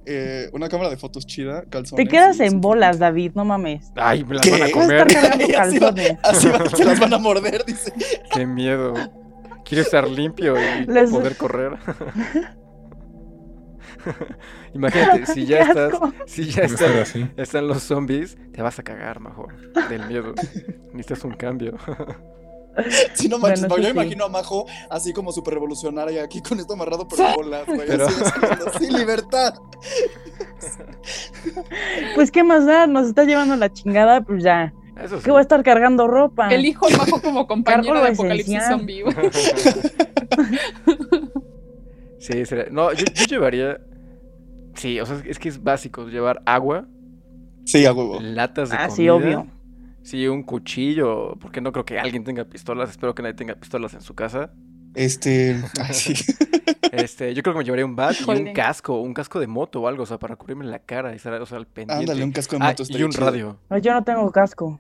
Speaker 1: Eh, una cámara de fotos chida, calzones.
Speaker 3: Te quedas en bolas, David, no mames.
Speaker 4: Ay, me las
Speaker 1: ¿Qué?
Speaker 4: van a comer.
Speaker 1: así va-
Speaker 3: calzones.
Speaker 1: Así va, se las van a morder, dice.
Speaker 4: Qué miedo. Quiero estar limpio y
Speaker 3: Les-
Speaker 4: poder correr. Imagínate, si ya
Speaker 3: Qué
Speaker 4: estás,
Speaker 3: asco.
Speaker 4: si ya
Speaker 2: así.
Speaker 4: están los zombies, te vas a cagar, mejor, del miedo. Necesitas un cambio.
Speaker 1: Sí, no manches,
Speaker 3: Bueno,
Speaker 1: yo
Speaker 3: sí.
Speaker 1: imagino a Majo así como súper revolucionaria aquí con esto amarrado por bolas, güey.
Speaker 4: Pero-
Speaker 1: así, escribiendo, sí, libertad.
Speaker 3: Pues, ¿qué más da? Nos está llevando la chingada, pues ya.
Speaker 4: Eso sí.
Speaker 3: ¿Qué voy a estar cargando ropa?
Speaker 5: Elijo a Majo como compañera
Speaker 3: Cargo
Speaker 5: de Apocalipsis. Zombie.
Speaker 4: Sí, sería- No, yo, yo llevaría. Sí, o sea, es que es básico llevar agua,
Speaker 1: Sí, a huevo.
Speaker 4: latas de
Speaker 3: Ah,
Speaker 4: comida.
Speaker 3: sí, obvio.
Speaker 4: Sí, un cuchillo, porque no creo que alguien tenga pistolas. Espero que nadie tenga pistolas en su casa.
Speaker 1: Este. sí.
Speaker 4: Este, yo creo que me llevaría un bat y un casco, un casco de moto o algo, o sea, para cubrirme la cara y estar, o sea, al pendiente.
Speaker 1: Ándale, un casco de
Speaker 4: Ah,
Speaker 1: moto.
Speaker 4: y un
Speaker 1: chido.
Speaker 4: radio.
Speaker 3: Yo no tengo casco.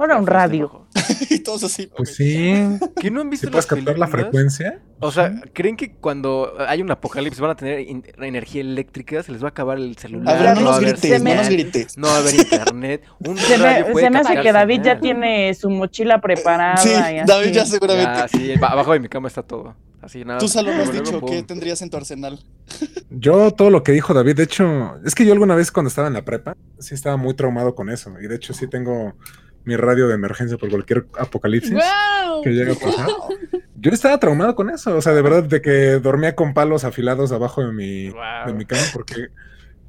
Speaker 3: Ahora un
Speaker 4: fuiste,
Speaker 3: radio.
Speaker 1: Y todos así.
Speaker 2: Pues sí.
Speaker 4: ¿Qué no han visto
Speaker 2: Si puedes captar la frecuencia.
Speaker 4: O sea, ¿creen que cuando hay un apocalipsis van a tener in- energía eléctrica? ¿Se les va a acabar el celular?
Speaker 1: A ver, no
Speaker 4: va
Speaker 1: nos
Speaker 4: a haber
Speaker 1: grites, no nos grites.
Speaker 4: No va a haber internet. Un
Speaker 3: Se
Speaker 4: radio
Speaker 3: me,
Speaker 4: puede
Speaker 3: se me hace que David ya tiene su mochila preparada.
Speaker 1: Sí,
Speaker 3: y así.
Speaker 1: David ya seguramente.
Speaker 4: Ya, sí, ba- abajo de mi cama está todo. Así nada.
Speaker 1: Tú, Salo, no has dicho qué tendrías en tu arsenal.
Speaker 2: Yo todo lo que dijo David, de hecho, es que yo alguna vez cuando estaba en la prepa, sí estaba muy traumado con eso. Y de hecho sí tengo mi radio de emergencia por cualquier apocalipsis que llegue a pasar. Yo estaba traumado con eso, o sea, de verdad, de que dormía con palos afilados abajo de mi,
Speaker 4: Guau.
Speaker 2: de mi cama, porque,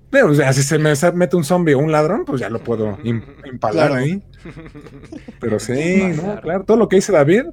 Speaker 2: pero, o sea, si se me mete un zombie o un ladrón, pues ya lo puedo im- empalar
Speaker 1: Claro.
Speaker 2: ahí. Pero sí, no,
Speaker 4: Claro.
Speaker 2: claro, todo lo que dice David,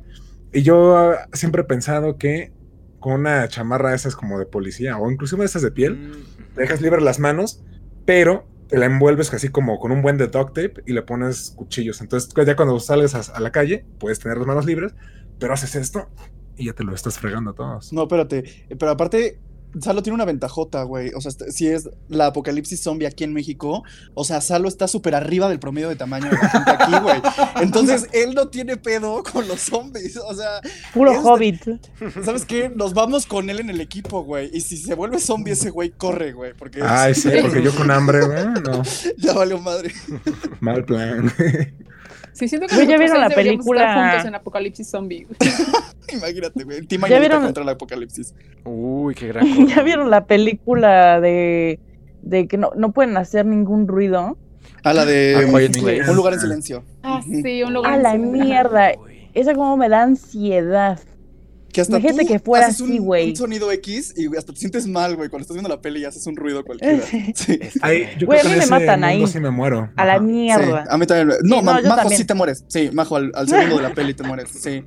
Speaker 2: y yo ah, siempre he pensado que con una chamarra esas como de policía, o inclusive esas de piel,
Speaker 4: Mm,
Speaker 2: dejas libre las manos, pero te la envuelves así como con un buen de duct tape y le pones cuchillos. Entonces ya cuando salgas a, a la calle, puedes tener las manos libres, pero haces esto y ya te lo estás fregando a todos.
Speaker 1: No, espérate. Pero aparte, Salo tiene una ventajota, güey. O sea, si es la apocalipsis zombie aquí en México, o sea, Salo está súper arriba del promedio de tamaño de la gente aquí, güey. Entonces, él no tiene pedo con los zombies. O sea,
Speaker 3: Puro
Speaker 1: Este-
Speaker 3: hobbit.
Speaker 1: ¿sabes qué? Nos vamos con él en el equipo, güey. Y si se vuelve zombie, ese güey corre, güey. Porque
Speaker 2: Ay, sí, porque yo con hambre, güey, no,
Speaker 1: ya valió madre.
Speaker 2: mal plan.
Speaker 5: Sí, siento que
Speaker 3: Güey, ¿ya vieron la película?
Speaker 5: juntos en Apocalipsis Zombie.
Speaker 1: Imagínate, güey. Team
Speaker 3: ¿Ya vieron?
Speaker 1: contra el apocalipsis.
Speaker 4: Uy, qué gran cosa.
Speaker 3: ¿Ya vieron la película de, de que no, no pueden hacer ningún ruido?
Speaker 1: A la de
Speaker 4: A Quiet Place.
Speaker 1: Un lugar en silencio.
Speaker 5: Ah, sí, un lugar.
Speaker 3: A
Speaker 5: en
Speaker 3: la
Speaker 5: silencio.
Speaker 3: mierda.
Speaker 4: Uy.
Speaker 3: Esa como me da ansiedad.
Speaker 1: Que hasta
Speaker 3: Imagínate
Speaker 1: tú
Speaker 3: que fuera
Speaker 1: haces
Speaker 3: así,
Speaker 1: un,
Speaker 3: güey.
Speaker 1: un sonido X y hasta te sientes mal, güey, cuando estás viendo la peli y haces un ruido cualquiera. Sí.
Speaker 2: Ay, yo
Speaker 3: Güey,
Speaker 2: creo
Speaker 3: a mí me matan ahí.
Speaker 2: sí me muero.
Speaker 3: A la mierda.
Speaker 1: Sí, a mí también. No,
Speaker 3: no,
Speaker 1: Ma-
Speaker 3: yo
Speaker 1: Majo
Speaker 3: también.
Speaker 1: sí te mueres. Sí, Majo, al, al segundo de la peli te mueres. Sí.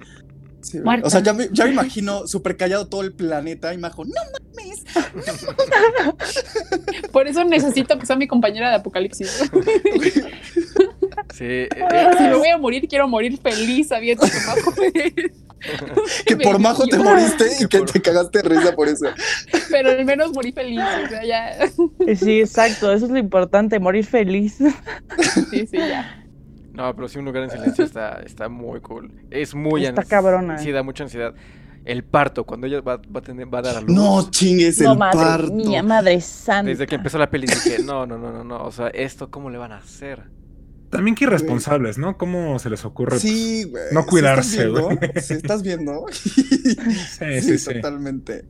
Speaker 1: Sí, o sea, ya me, ya me imagino súper callado todo el planeta y Majo, no mames.
Speaker 5: Por eso necesito que sea mi compañera de Apocalipsis.
Speaker 4: Sí, eh,
Speaker 5: si me voy a morir, quiero morir feliz sabiendo que Majo
Speaker 1: Que por Majo te moriste y
Speaker 4: Que
Speaker 1: te cagaste de risa por eso.
Speaker 5: Pero al menos morí feliz. O sea, ya.
Speaker 3: Sí, exacto. Eso es lo importante, morir feliz.
Speaker 5: Sí, sí, ya.
Speaker 4: No, pero sí, un lugar en silencio está, está muy cool. Es muy
Speaker 3: Está cabrona.
Speaker 4: Sí, da mucha ansiedad. El parto, cuando ella va, va a, tener, va a dar a luz.
Speaker 1: No chingues
Speaker 3: No,
Speaker 1: el
Speaker 3: madre
Speaker 1: parto.
Speaker 3: mía, madre santa.
Speaker 4: Desde que empezó la peli dije, no, no, no, no, no. O sea, ¿esto cómo le van a hacer?
Speaker 2: También que irresponsables, ¿no? ¿Cómo se les ocurre?
Speaker 1: Sí, güey.
Speaker 2: No
Speaker 1: ¿Sí
Speaker 2: cuidarse, güey.
Speaker 1: ¿Sí estás viendo?
Speaker 2: Sí, sí, sí.
Speaker 1: totalmente.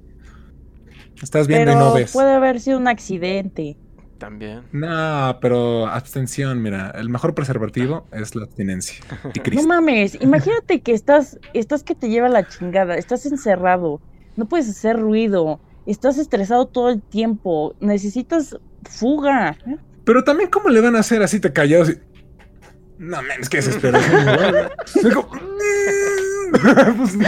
Speaker 2: Estás viendo y
Speaker 3: Pero
Speaker 2: no ves.
Speaker 3: puede haber sido un accidente.
Speaker 4: También.
Speaker 2: No, pero abstención, mira, el mejor preservativo es la abstinencia. Y
Speaker 3: No mames, imagínate que estás, estás que te lleva la chingada, estás encerrado, no puedes hacer ruido, estás estresado todo el tiempo, necesitas fuga.
Speaker 2: Pero también, ¿cómo le van a hacer así te callados? No, mames, qué desesperación. ¿no? Es como, pues no.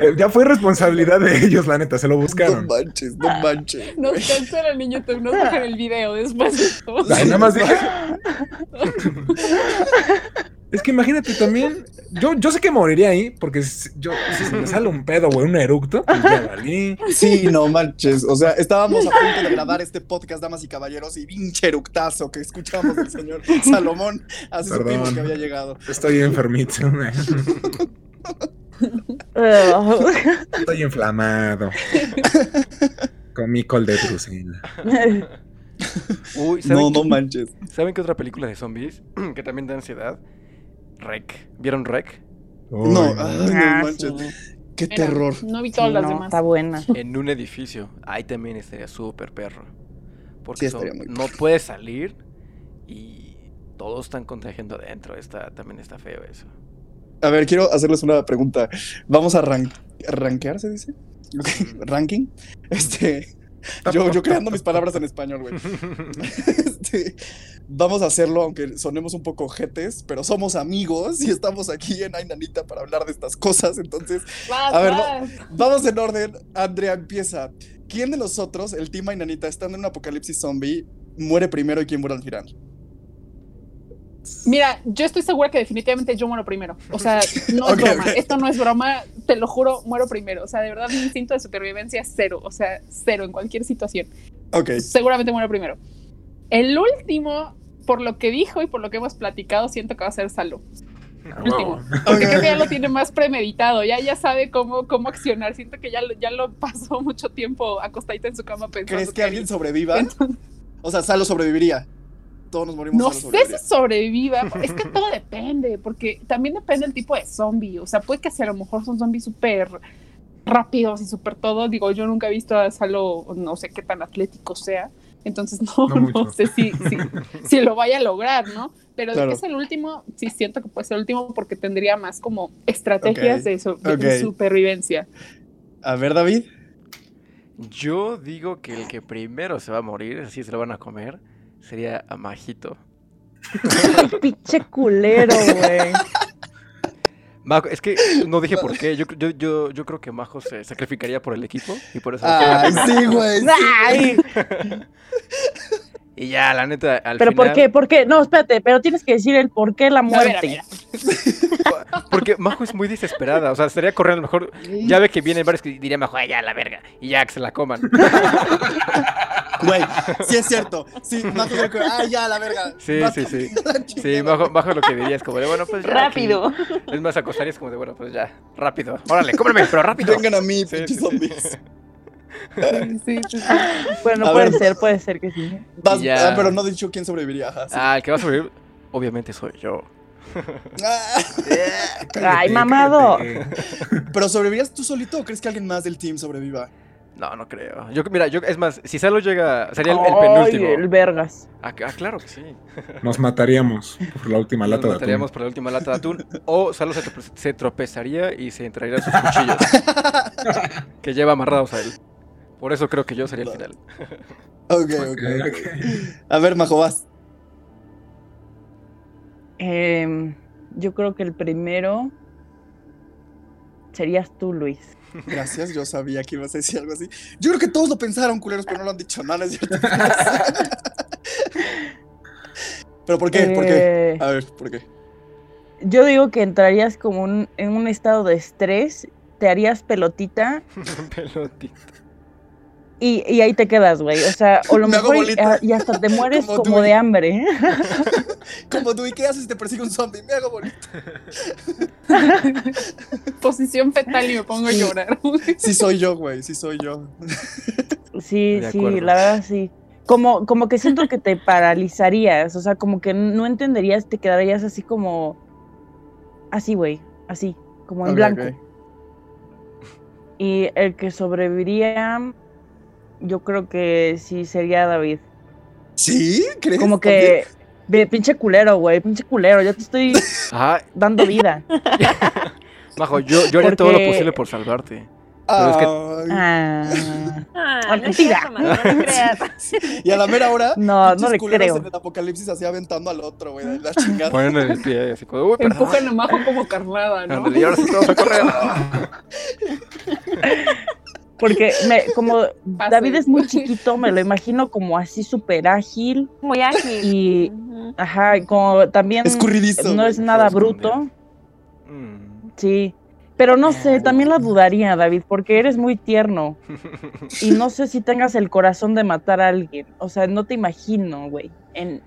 Speaker 2: Eh, Ya fue responsabilidad de ellos, la neta, se lo
Speaker 1: No
Speaker 2: buscaron.
Speaker 1: manches, no manches.
Speaker 5: Nos cancelan en YouTube, nos dejan el video después de.
Speaker 2: Ay, nada más dije. Es que imagínate también. Yo, yo sé que moriría ahí, porque si, yo, si se me sale un pedo o un eructo, pues ya valí.
Speaker 1: Sí, no manches. O sea, estábamos a punto de grabar este podcast, damas y caballeros, y pinche eructazo que escuchamos del señor Salomón. Así
Speaker 2: Perdón.
Speaker 1: supimos que había llegado.
Speaker 2: Estoy enfermito.
Speaker 3: Ugh.
Speaker 2: Estoy inflamado. Comí col de Bruselas.
Speaker 4: Uy, ¿saben,
Speaker 1: No,
Speaker 4: qué,
Speaker 1: no manches.
Speaker 4: ¿saben qué otra película de zombies que también da ansiedad? Rec. ¿Vieron Rec?
Speaker 1: No,
Speaker 2: Uy,
Speaker 1: ay, no
Speaker 3: Ah,
Speaker 1: manches.
Speaker 3: sí.
Speaker 1: Qué
Speaker 5: Mira,
Speaker 1: terror.
Speaker 5: No vi
Speaker 3: Sí,
Speaker 5: todas las
Speaker 3: no,
Speaker 5: demás.
Speaker 3: Está buena.
Speaker 4: En un edificio. Ahí también estaría súper perro.
Speaker 1: Sí,
Speaker 4: Porque son-
Speaker 1: muy
Speaker 4: no puedes salir y todos están contagiando adentro. Está, también está feo eso.
Speaker 1: A ver, quiero hacerles una pregunta. Vamos a ran rankear, ¿se dice? Ok, Ranking. Este. Yo, yo creando mis palabras en español, güey. Este, vamos a hacerlo, aunque sonemos un poco jetes, pero somos amigos y estamos aquí en Ainanita para hablar de estas cosas. Entonces,
Speaker 5: Vas,
Speaker 1: A ver, vamos en orden. Andrea empieza. ¿Quién de nosotros, el Team Ainanita, estando en un apocalipsis zombie, muere primero y quién muere al final?
Speaker 5: Mira, yo estoy segura que definitivamente yo muero primero. O sea, no es broma.
Speaker 1: ok.
Speaker 5: Esto no es broma. Te lo juro, muero primero. O sea, de verdad, mi instinto de supervivencia es cero. O sea, cero en cualquier situación.
Speaker 1: Ok.
Speaker 5: Seguramente muero primero. El último, por lo que dijo y por lo que hemos platicado, siento que va a ser Salo.
Speaker 2: A
Speaker 5: Último.
Speaker 2: huevo.
Speaker 5: Porque creo que ya lo tiene más premeditado. Ya, ya sabe cómo, cómo accionar. Siento que ya, lo- ya lo pasó mucho tiempo acostadita en su cama pensando.
Speaker 1: ¿Crees que alguien sobreviva?
Speaker 5: Entonces,
Speaker 1: O sea, Salo sobreviviría. Todos nos morimos.
Speaker 5: No sé si sobreviva, es que todo depende, porque también depende del tipo de zombie. O sea, puede que si a lo mejor son zombies súper rápidos y súper todo. Digo, yo nunca he visto a Salo, no sé qué tan atlético sea. Entonces no,
Speaker 2: No
Speaker 5: sé si, si, si lo vaya a lograr, ¿no? Pero de
Speaker 1: Claro.
Speaker 5: que es el último, sí siento que puede ser el último porque tendría más como estrategias de, so- de- supervivencia.
Speaker 1: A ver, David.
Speaker 4: Yo digo que el que primero se va a morir, así se lo van a comer, sería a Majito.
Speaker 3: Pinche culero, güey.
Speaker 4: Majo, es que no dije por qué. Yo, yo, yo, yo creo que Majo se sacrificaría por el equipo y por eso.
Speaker 1: Ay, sí, güey. sí.
Speaker 3: Ay,
Speaker 4: Y ya, la neta, al
Speaker 3: pero ¿por
Speaker 4: final-
Speaker 3: qué? ¿Por qué? No, espérate, pero tienes que decir el por qué la
Speaker 5: A ver, a
Speaker 3: muerte.
Speaker 5: ver.
Speaker 4: Porque Majo es muy desesperada. O sea, estaría corriendo a lo mejor. Ya ve que vienen varios que diría Majo, "Ay, ya la verga. Y ya que se la coman.
Speaker 1: Güey, sí es cierto. Sí, Majo diría que, ah, ya, la verga.
Speaker 4: Sí,
Speaker 1: Vas
Speaker 4: sí, sí. Sí. Majo, Majo lo que diría es como de, bueno, pues ya.
Speaker 6: Rápido.
Speaker 4: aquí". Es más, acostarías como de, bueno, pues ya, rápido. Órale, cómeme, pero rápido.
Speaker 1: Vengan a mí,
Speaker 4: Sí,
Speaker 1: pinches
Speaker 4: sí, sí.
Speaker 1: zombies.
Speaker 5: Sí, sí, sí.
Speaker 3: Bueno,
Speaker 1: A
Speaker 3: puede
Speaker 1: ver.
Speaker 3: ser, puede ser que sí.
Speaker 1: Vas-
Speaker 4: ya.
Speaker 1: ah, pero no he dicho quién sobreviviría. Ajá, sí.
Speaker 4: Ah, el que va a sobrevivir, obviamente soy yo.
Speaker 1: Ah,
Speaker 3: Ay, mamado.
Speaker 1: pero ¿sobrevivirías tú solito o crees que alguien más del team sobreviva?
Speaker 4: No, no creo. Yo, mira, yo, es más, si Salo llega, sería el, el
Speaker 3: Ay,
Speaker 4: penúltimo.
Speaker 3: el vergas.
Speaker 4: Ah, ah, claro que sí.
Speaker 2: Nos mataríamos por la última
Speaker 4: Nos
Speaker 2: lata de
Speaker 4: mataríamos
Speaker 2: atún.
Speaker 4: por la última lata de atún. O Salo se, trope- se tropezaría y se entraría sus cuchillos. que lleva amarrados a él. Por eso creo que yo sería el final.
Speaker 1: Ok, ok,
Speaker 2: Ok.
Speaker 1: A ver, Majo, vas.
Speaker 3: Em, yo creo que el primero serías tú, Luis.
Speaker 1: Gracias, yo sabía que ibas a decir algo así. Yo creo que todos lo pensaron, culeros, pero no lo han dicho. No, no es cierto. ¿Pero por qué? ¿Por qué?
Speaker 3: Eh,
Speaker 1: A ver, ¿por qué?
Speaker 3: Yo digo que entrarías como un- en un estado de estrés, te harías pelotita
Speaker 4: Pelotita.
Speaker 3: Y, y ahí te quedas, güey. O sea, o lo
Speaker 1: Me hago
Speaker 3: mejor y,
Speaker 1: bolita.
Speaker 3: ah, y hasta te mueres
Speaker 1: Como
Speaker 3: de hambre.
Speaker 1: Como tú, ¿y qué haces si te persigue un zombie? Me hago bonito.
Speaker 5: Posición fetal y me pongo a llorar.
Speaker 1: Sí soy yo, güey, sí soy yo.
Speaker 3: Sí,
Speaker 4: De
Speaker 3: sí,
Speaker 4: acuerdo.
Speaker 3: la verdad sí. Como, como que siento que te paralizarías, o sea, como que no entenderías, te quedarías así como, así, güey, así, como en blanco. Y el que sobreviviría, yo creo que sí sería David.
Speaker 1: ¿Sí? ¿Crees?
Speaker 3: Como que, ve, pinche culero, güey, pinche culero, yo te estoy
Speaker 4: Ajá,
Speaker 3: dando vida.
Speaker 4: Majo, yo, yo haría todo lo posible por salvarte. Pero es que-
Speaker 1: Ay.
Speaker 3: Ah,
Speaker 6: Ah, no es cierto, no te creas.
Speaker 1: Y a la mera hora,
Speaker 3: No, no le
Speaker 1: culeros
Speaker 3: creo.
Speaker 1: en el apocalipsis así aventando al otro, güey, la chingada.
Speaker 4: Poniendo el pie así como, uy, perdón.
Speaker 5: Empujan a Majo como carnada, ¿no?
Speaker 4: Y ahora sí todos a correr.
Speaker 3: Porque me, como. David es muy chiquito, me lo imagino como así súper ágil
Speaker 6: Muy ágil.
Speaker 3: y, ajá, como también
Speaker 1: Escurridizo.
Speaker 3: no es nada bruto,
Speaker 4: Mm.
Speaker 3: sí. Pero no sé, también la dudaría, David, porque eres muy tierno. Y no sé si tengas el corazón de matar a alguien. O sea, no te imagino, güey. En...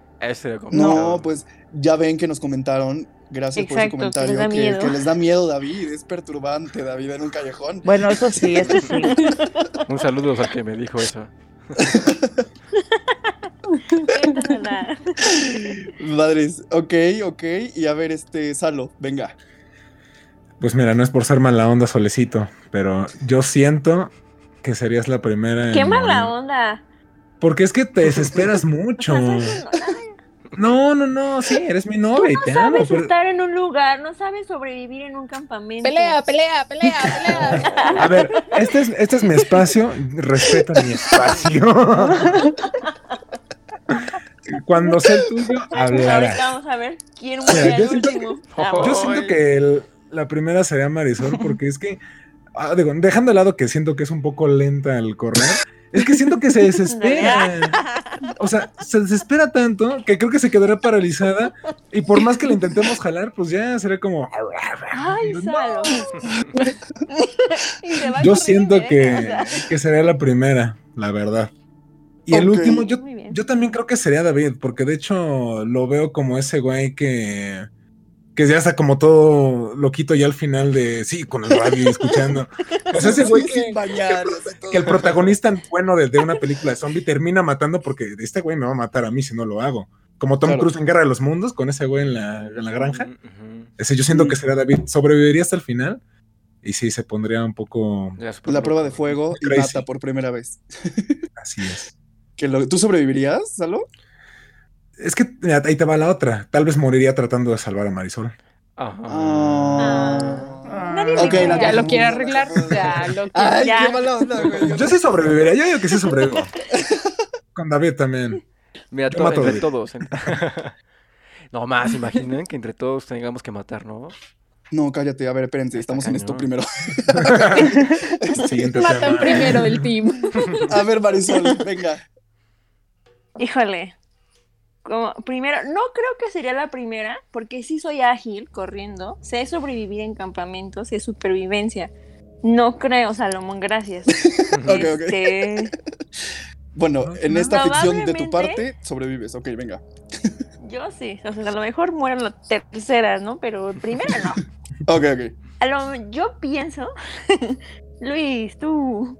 Speaker 1: No, pues ya ven que nos comentaron, gracias
Speaker 6: Exacto,
Speaker 1: por
Speaker 6: que
Speaker 1: ese
Speaker 6: les da
Speaker 1: comentario, que,
Speaker 6: miedo.
Speaker 1: que les da miedo David, es perturbante David en un callejón.
Speaker 3: Bueno, eso sí, eso sí.
Speaker 4: Un saludo al que me dijo eso.
Speaker 1: Madres, ok, ok, y a ver, este, Salo, venga.
Speaker 2: Pues mira, no es por ser mala onda solecito, pero yo siento que serías la primera en
Speaker 6: Qué mala
Speaker 2: morir.
Speaker 6: onda.
Speaker 2: Porque es que te desesperas mucho. No, no, no, sí, eres mi novia amo.
Speaker 6: sabes
Speaker 2: pero-
Speaker 6: estar en un lugar, no sabes sobrevivir en un campamento.
Speaker 5: Pelea, pelea, pelea, pelea.
Speaker 2: A ver, este es, este es mi espacio, respeta mi espacio. Cuando sea el tuyo, hablarás.
Speaker 6: Ahorita vamos a ver quién muere
Speaker 2: yo siento-
Speaker 6: último.
Speaker 4: Yo
Speaker 2: Yo siento que el- la primera sería Marisol, porque es que, ah, digo, dejando de lado que siento que es un poco lenta al correr, es que siento que se desespera. O sea, se desespera tanto que creo que se quedará paralizada y por más que la intentemos jalar, pues ya será como...
Speaker 6: Ay,
Speaker 2: No.
Speaker 6: Salo. Y se va
Speaker 2: Yo siento
Speaker 6: me
Speaker 2: que,
Speaker 6: o sea.
Speaker 2: que sería la primera, la verdad. Y el último, yo, yo también creo que sería David, porque de hecho lo veo como ese güey que, que ya está como todo loquito ya al final de, sí, con el radio y escuchando. O sea, ese güey que,
Speaker 1: bañar,
Speaker 2: que el protagonista bueno de, de una película de zombie termina matando porque este güey me va a matar a mí si no lo hago. Como Tom
Speaker 1: Claro.
Speaker 2: Cruise en Guerra de los Mundos, con ese güey en la, en la granja. Ese yo siento que sería David. Sobreviviría hasta el final y sí, se pondría un poco...
Speaker 1: La prueba de fuego y mata por primera vez.
Speaker 2: Así es.
Speaker 1: Que lo- ¿Tú sobrevivirías, Salo?
Speaker 2: Es que mira, ahí te va la otra. Tal vez moriría tratando de salvar a Marisol.
Speaker 4: Ajá.
Speaker 6: Ah. Nadie le
Speaker 1: Ok,
Speaker 6: cree.
Speaker 1: la
Speaker 5: Ya lo quiere
Speaker 1: la
Speaker 5: arreglar. Ya lo quiere.
Speaker 1: Ay,
Speaker 6: Ya.
Speaker 1: qué mala onda, güey.
Speaker 2: Yo sí sobreviviría, yo digo que sí sobrevivo. Con David también.
Speaker 4: Mira,
Speaker 2: Yo
Speaker 4: to-
Speaker 2: mato a
Speaker 4: entre
Speaker 2: David.
Speaker 4: todos. en- no más, imaginan que entre todos tengamos que matar, ¿no?
Speaker 1: No, cállate, a ver, espérense, estamos en esto primero.
Speaker 2: Siguiente
Speaker 5: Matan
Speaker 2: tema.
Speaker 5: primero el team.
Speaker 1: A ver, Marisol, venga.
Speaker 6: Híjole. Como, primero, no creo que sería la primera, porque sí soy ágil corriendo, sé sobrevivir en campamentos, sé supervivencia. No creo, Salomón, gracias.
Speaker 1: Ok, ok.
Speaker 6: Este,
Speaker 1: Bueno, en esta ficción de tu parte, sobrevives. Ok, venga.
Speaker 6: yo sí, o sea, a lo mejor muero en la tercera, ¿no? Pero primera no.
Speaker 1: Ok, ok.
Speaker 6: A lo- yo pienso, Luis, tú.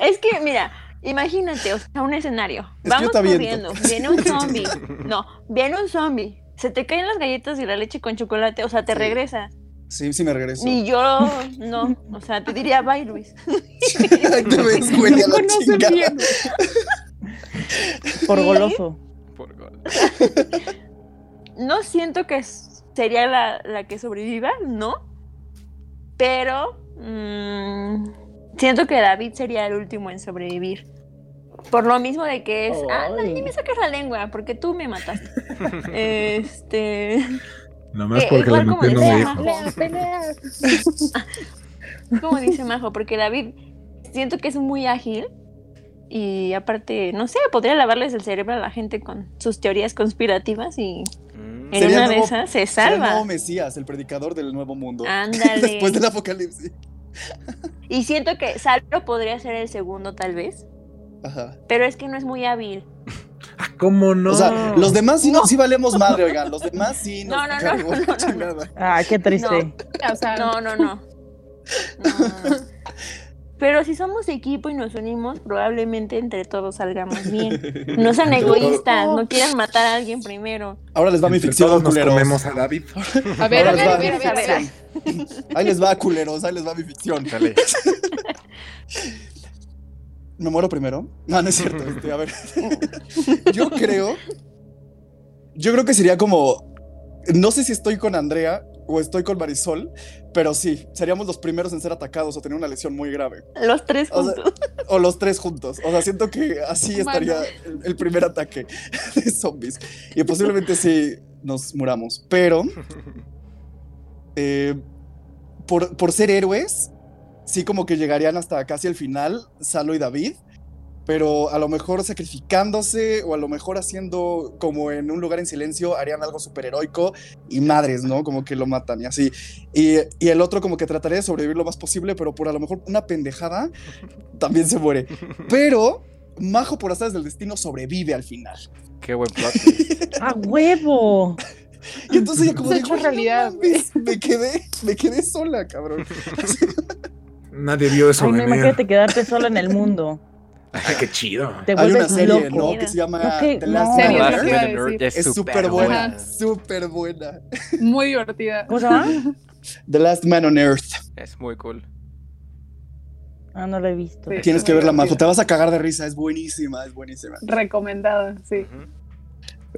Speaker 6: es que, mira, imagínate, o sea, un escenario. Vamos corriendo, viene un zombie. No, viene un zombie. Se te caen las galletas y la leche con chocolate, o sea, te
Speaker 1: Sí.
Speaker 6: regresa.
Speaker 1: Sí, sí me regreso.
Speaker 6: Ni yo, no, o sea, te diría bye, Luis.
Speaker 1: Te ves, güey, a la
Speaker 5: Conocen
Speaker 1: chingada.
Speaker 5: bien.
Speaker 3: Por goloso.
Speaker 4: Por gol.
Speaker 6: No siento que sería la, la que sobreviva, no. Pero mm, siento que David sería el último en sobrevivir. Por lo mismo de que es, ah, no, ni me saques la lengua, porque tú me mataste. este,
Speaker 2: Nomás
Speaker 6: Eh,
Speaker 2: porque le
Speaker 6: igual como.
Speaker 5: Pelea, pelea.
Speaker 6: como dice Majo, porque David siento que es muy ágil y aparte, no sé, podría lavarles el cerebro a la gente con sus teorías conspirativas y
Speaker 4: Mm.
Speaker 6: en
Speaker 1: Sería
Speaker 6: una de esas se
Speaker 1: Será el nuevo
Speaker 6: salva.
Speaker 1: Mesías, el predicador del nuevo mundo.
Speaker 6: Ándale.
Speaker 1: Después del apocalipsis.
Speaker 6: Y siento que Salvo podría ser el segundo tal vez,
Speaker 1: Ajá.
Speaker 6: pero es que no es muy hábil.
Speaker 2: Ah, ¿Cómo no?
Speaker 1: O sea, los demás sí,
Speaker 6: No.
Speaker 1: sí valemos madre, oigan. Los demás sí nos
Speaker 6: No, no, no,
Speaker 1: cargó chingada.
Speaker 3: Ah, qué triste.
Speaker 5: O sea,
Speaker 6: No, no, no. Pero si somos equipo y nos unimos, probablemente entre todos salgamos bien. No sean egoístas, no quieran matar a alguien primero.
Speaker 1: Ahora les va mi ficción,
Speaker 2: todos nos
Speaker 1: culeros.
Speaker 2: comemos a David.
Speaker 5: A ver, a ver, a ver, a ver.
Speaker 1: Ahí les va, culeros, ahí les va mi ficción.
Speaker 4: Dale.
Speaker 1: ¿Me muero primero? No, no es cierto. este, a ver. Yo creo. Yo creo que sería como. No sé si estoy con Andrea o estoy con Marisol, pero sí, seríamos los primeros en ser atacados o tener una lesión muy grave.
Speaker 6: Los tres
Speaker 1: O sea,
Speaker 6: juntos.
Speaker 1: O los tres juntos. O sea, siento que así estaría el, el primer ataque de zombies. Y posiblemente sí nos muramos. Pero. eh, por, por ser héroes, sí como que llegarían hasta casi el final, Salo y David. Pero a lo mejor sacrificándose o a lo mejor haciendo como en un lugar en silencio, harían algo superheroico y madres, ¿no? Como que lo matan y así. Y, y el otro como que trataría de sobrevivir lo más posible, pero por a lo mejor una pendejada también se muere. Pero Majo por azares del destino sobrevive al final.
Speaker 4: Qué buen plot. twist.
Speaker 3: ¡A huevo!
Speaker 1: Y entonces ya como
Speaker 5: hecho
Speaker 1: "Güey, no
Speaker 5: realidad,
Speaker 1: mames, me quedé, me quedé sola, cabrón.
Speaker 2: Nadie vio eso
Speaker 3: Ay, no, imagínate quedarte sola en el mundo.
Speaker 2: Ay, qué chido.
Speaker 3: Te
Speaker 1: Hay una serie,
Speaker 3: loco.
Speaker 1: ¿no? Que se llama
Speaker 3: No,
Speaker 1: The
Speaker 3: no.
Speaker 1: Last
Speaker 5: Serie,
Speaker 1: Man
Speaker 5: es
Speaker 1: súper buena, súper buena.
Speaker 5: Muy divertida.
Speaker 3: ¿Cómo se llama?
Speaker 1: The Last Man on Earth.
Speaker 4: Es muy cool.
Speaker 3: Ah, no lo he visto.
Speaker 5: Sí.
Speaker 1: Tienes que verla, Majo.
Speaker 5: divertida.
Speaker 1: Te vas a cagar de risa. Es buenísima, es buenísima.
Speaker 5: Recomendada, sí.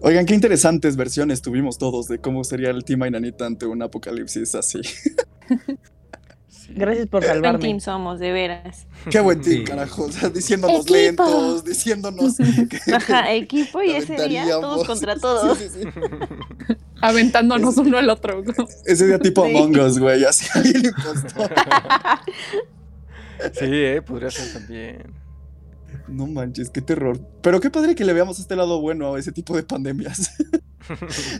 Speaker 1: Oigan, qué interesantes versiones tuvimos todos de cómo sería el Team Ainanita ante un apocalipsis así.
Speaker 3: Gracias por
Speaker 6: Buen
Speaker 3: salvarme.
Speaker 6: team somos, de veras.
Speaker 1: Qué buen team,
Speaker 2: Sí.
Speaker 1: carajo. O sea, diciéndonos
Speaker 6: Equipo.
Speaker 1: lentos, diciéndonos que
Speaker 6: Ajá, equipo y ese día todos contra todos.
Speaker 1: Sí, sí, sí.
Speaker 5: Aventándonos uno al otro.
Speaker 1: Ese día tipo
Speaker 6: Sí.
Speaker 1: Among Us, güey. Así alguien.
Speaker 4: Sí, eh, podría ser también.
Speaker 1: No manches, qué terror. Pero qué padre que le veamos este lado bueno a ese tipo de pandemias.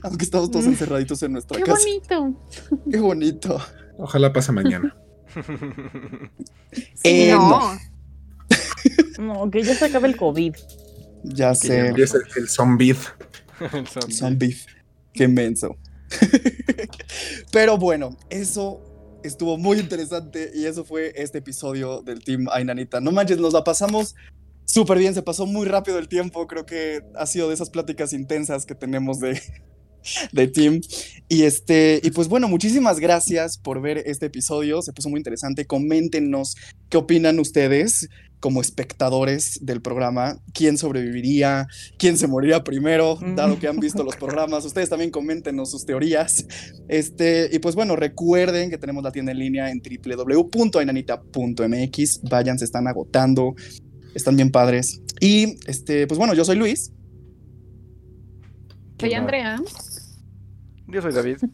Speaker 1: Aunque estamos todos
Speaker 3: Mm.
Speaker 1: encerraditos en nuestra
Speaker 5: Qué
Speaker 1: casa.
Speaker 5: bonito.
Speaker 1: Qué bonito.
Speaker 2: Ojalá pase mañana.
Speaker 1: Eh,
Speaker 6: no.
Speaker 3: No, que ya se acabe el COVID.
Speaker 1: Ya sé.
Speaker 2: Y es el, el zombie.
Speaker 4: El zombie.
Speaker 1: Qué menso. Pero bueno, eso estuvo muy interesante y eso fue este episodio del Team Ainanita. No manches, nos la pasamos súper bien, se pasó muy rápido el tiempo. Creo que ha sido de esas pláticas intensas que tenemos de, de Team. Y este, y pues bueno, muchísimas gracias por ver este episodio. Se puso muy interesante. Coméntenos qué opinan ustedes como espectadores del programa. ¿Quién sobreviviría? ¿Quién se moriría primero?
Speaker 3: Mm.
Speaker 1: Dado que han visto los programas. Ustedes también coméntenos sus teorías. Este, y pues bueno, recuerden que tenemos la tienda en línea en www.ainanita.mx. Vayan, se están agotando. Están bien padres. Y este, pues bueno, yo soy Luis.
Speaker 5: Soy Andrea.
Speaker 4: Yo soy David.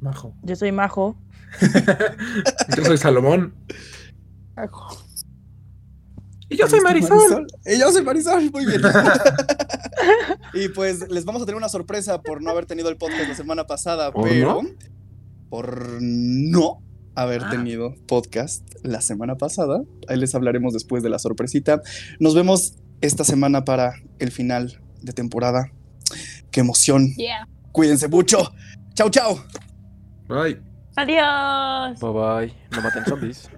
Speaker 2: Majo.
Speaker 3: Yo soy Majo.
Speaker 2: Yo soy Salomón. Y yo soy
Speaker 1: está
Speaker 2: Marisol.
Speaker 1: Y yo soy Marisol, muy bien. y pues les vamos a tener una sorpresa por no haber tenido el podcast la semana pasada,
Speaker 2: ¿Por
Speaker 1: pero
Speaker 2: no?
Speaker 1: por no haber
Speaker 2: Ah.
Speaker 1: tenido podcast la semana pasada. Ahí les hablaremos después de la sorpresita. Nos vemos esta semana para el final de temporada. Qué emoción.
Speaker 5: Yeah.
Speaker 1: Cuídense mucho. Chau, chau.
Speaker 2: Bye.
Speaker 6: Adiós.
Speaker 4: Bye bye. No maten zombies.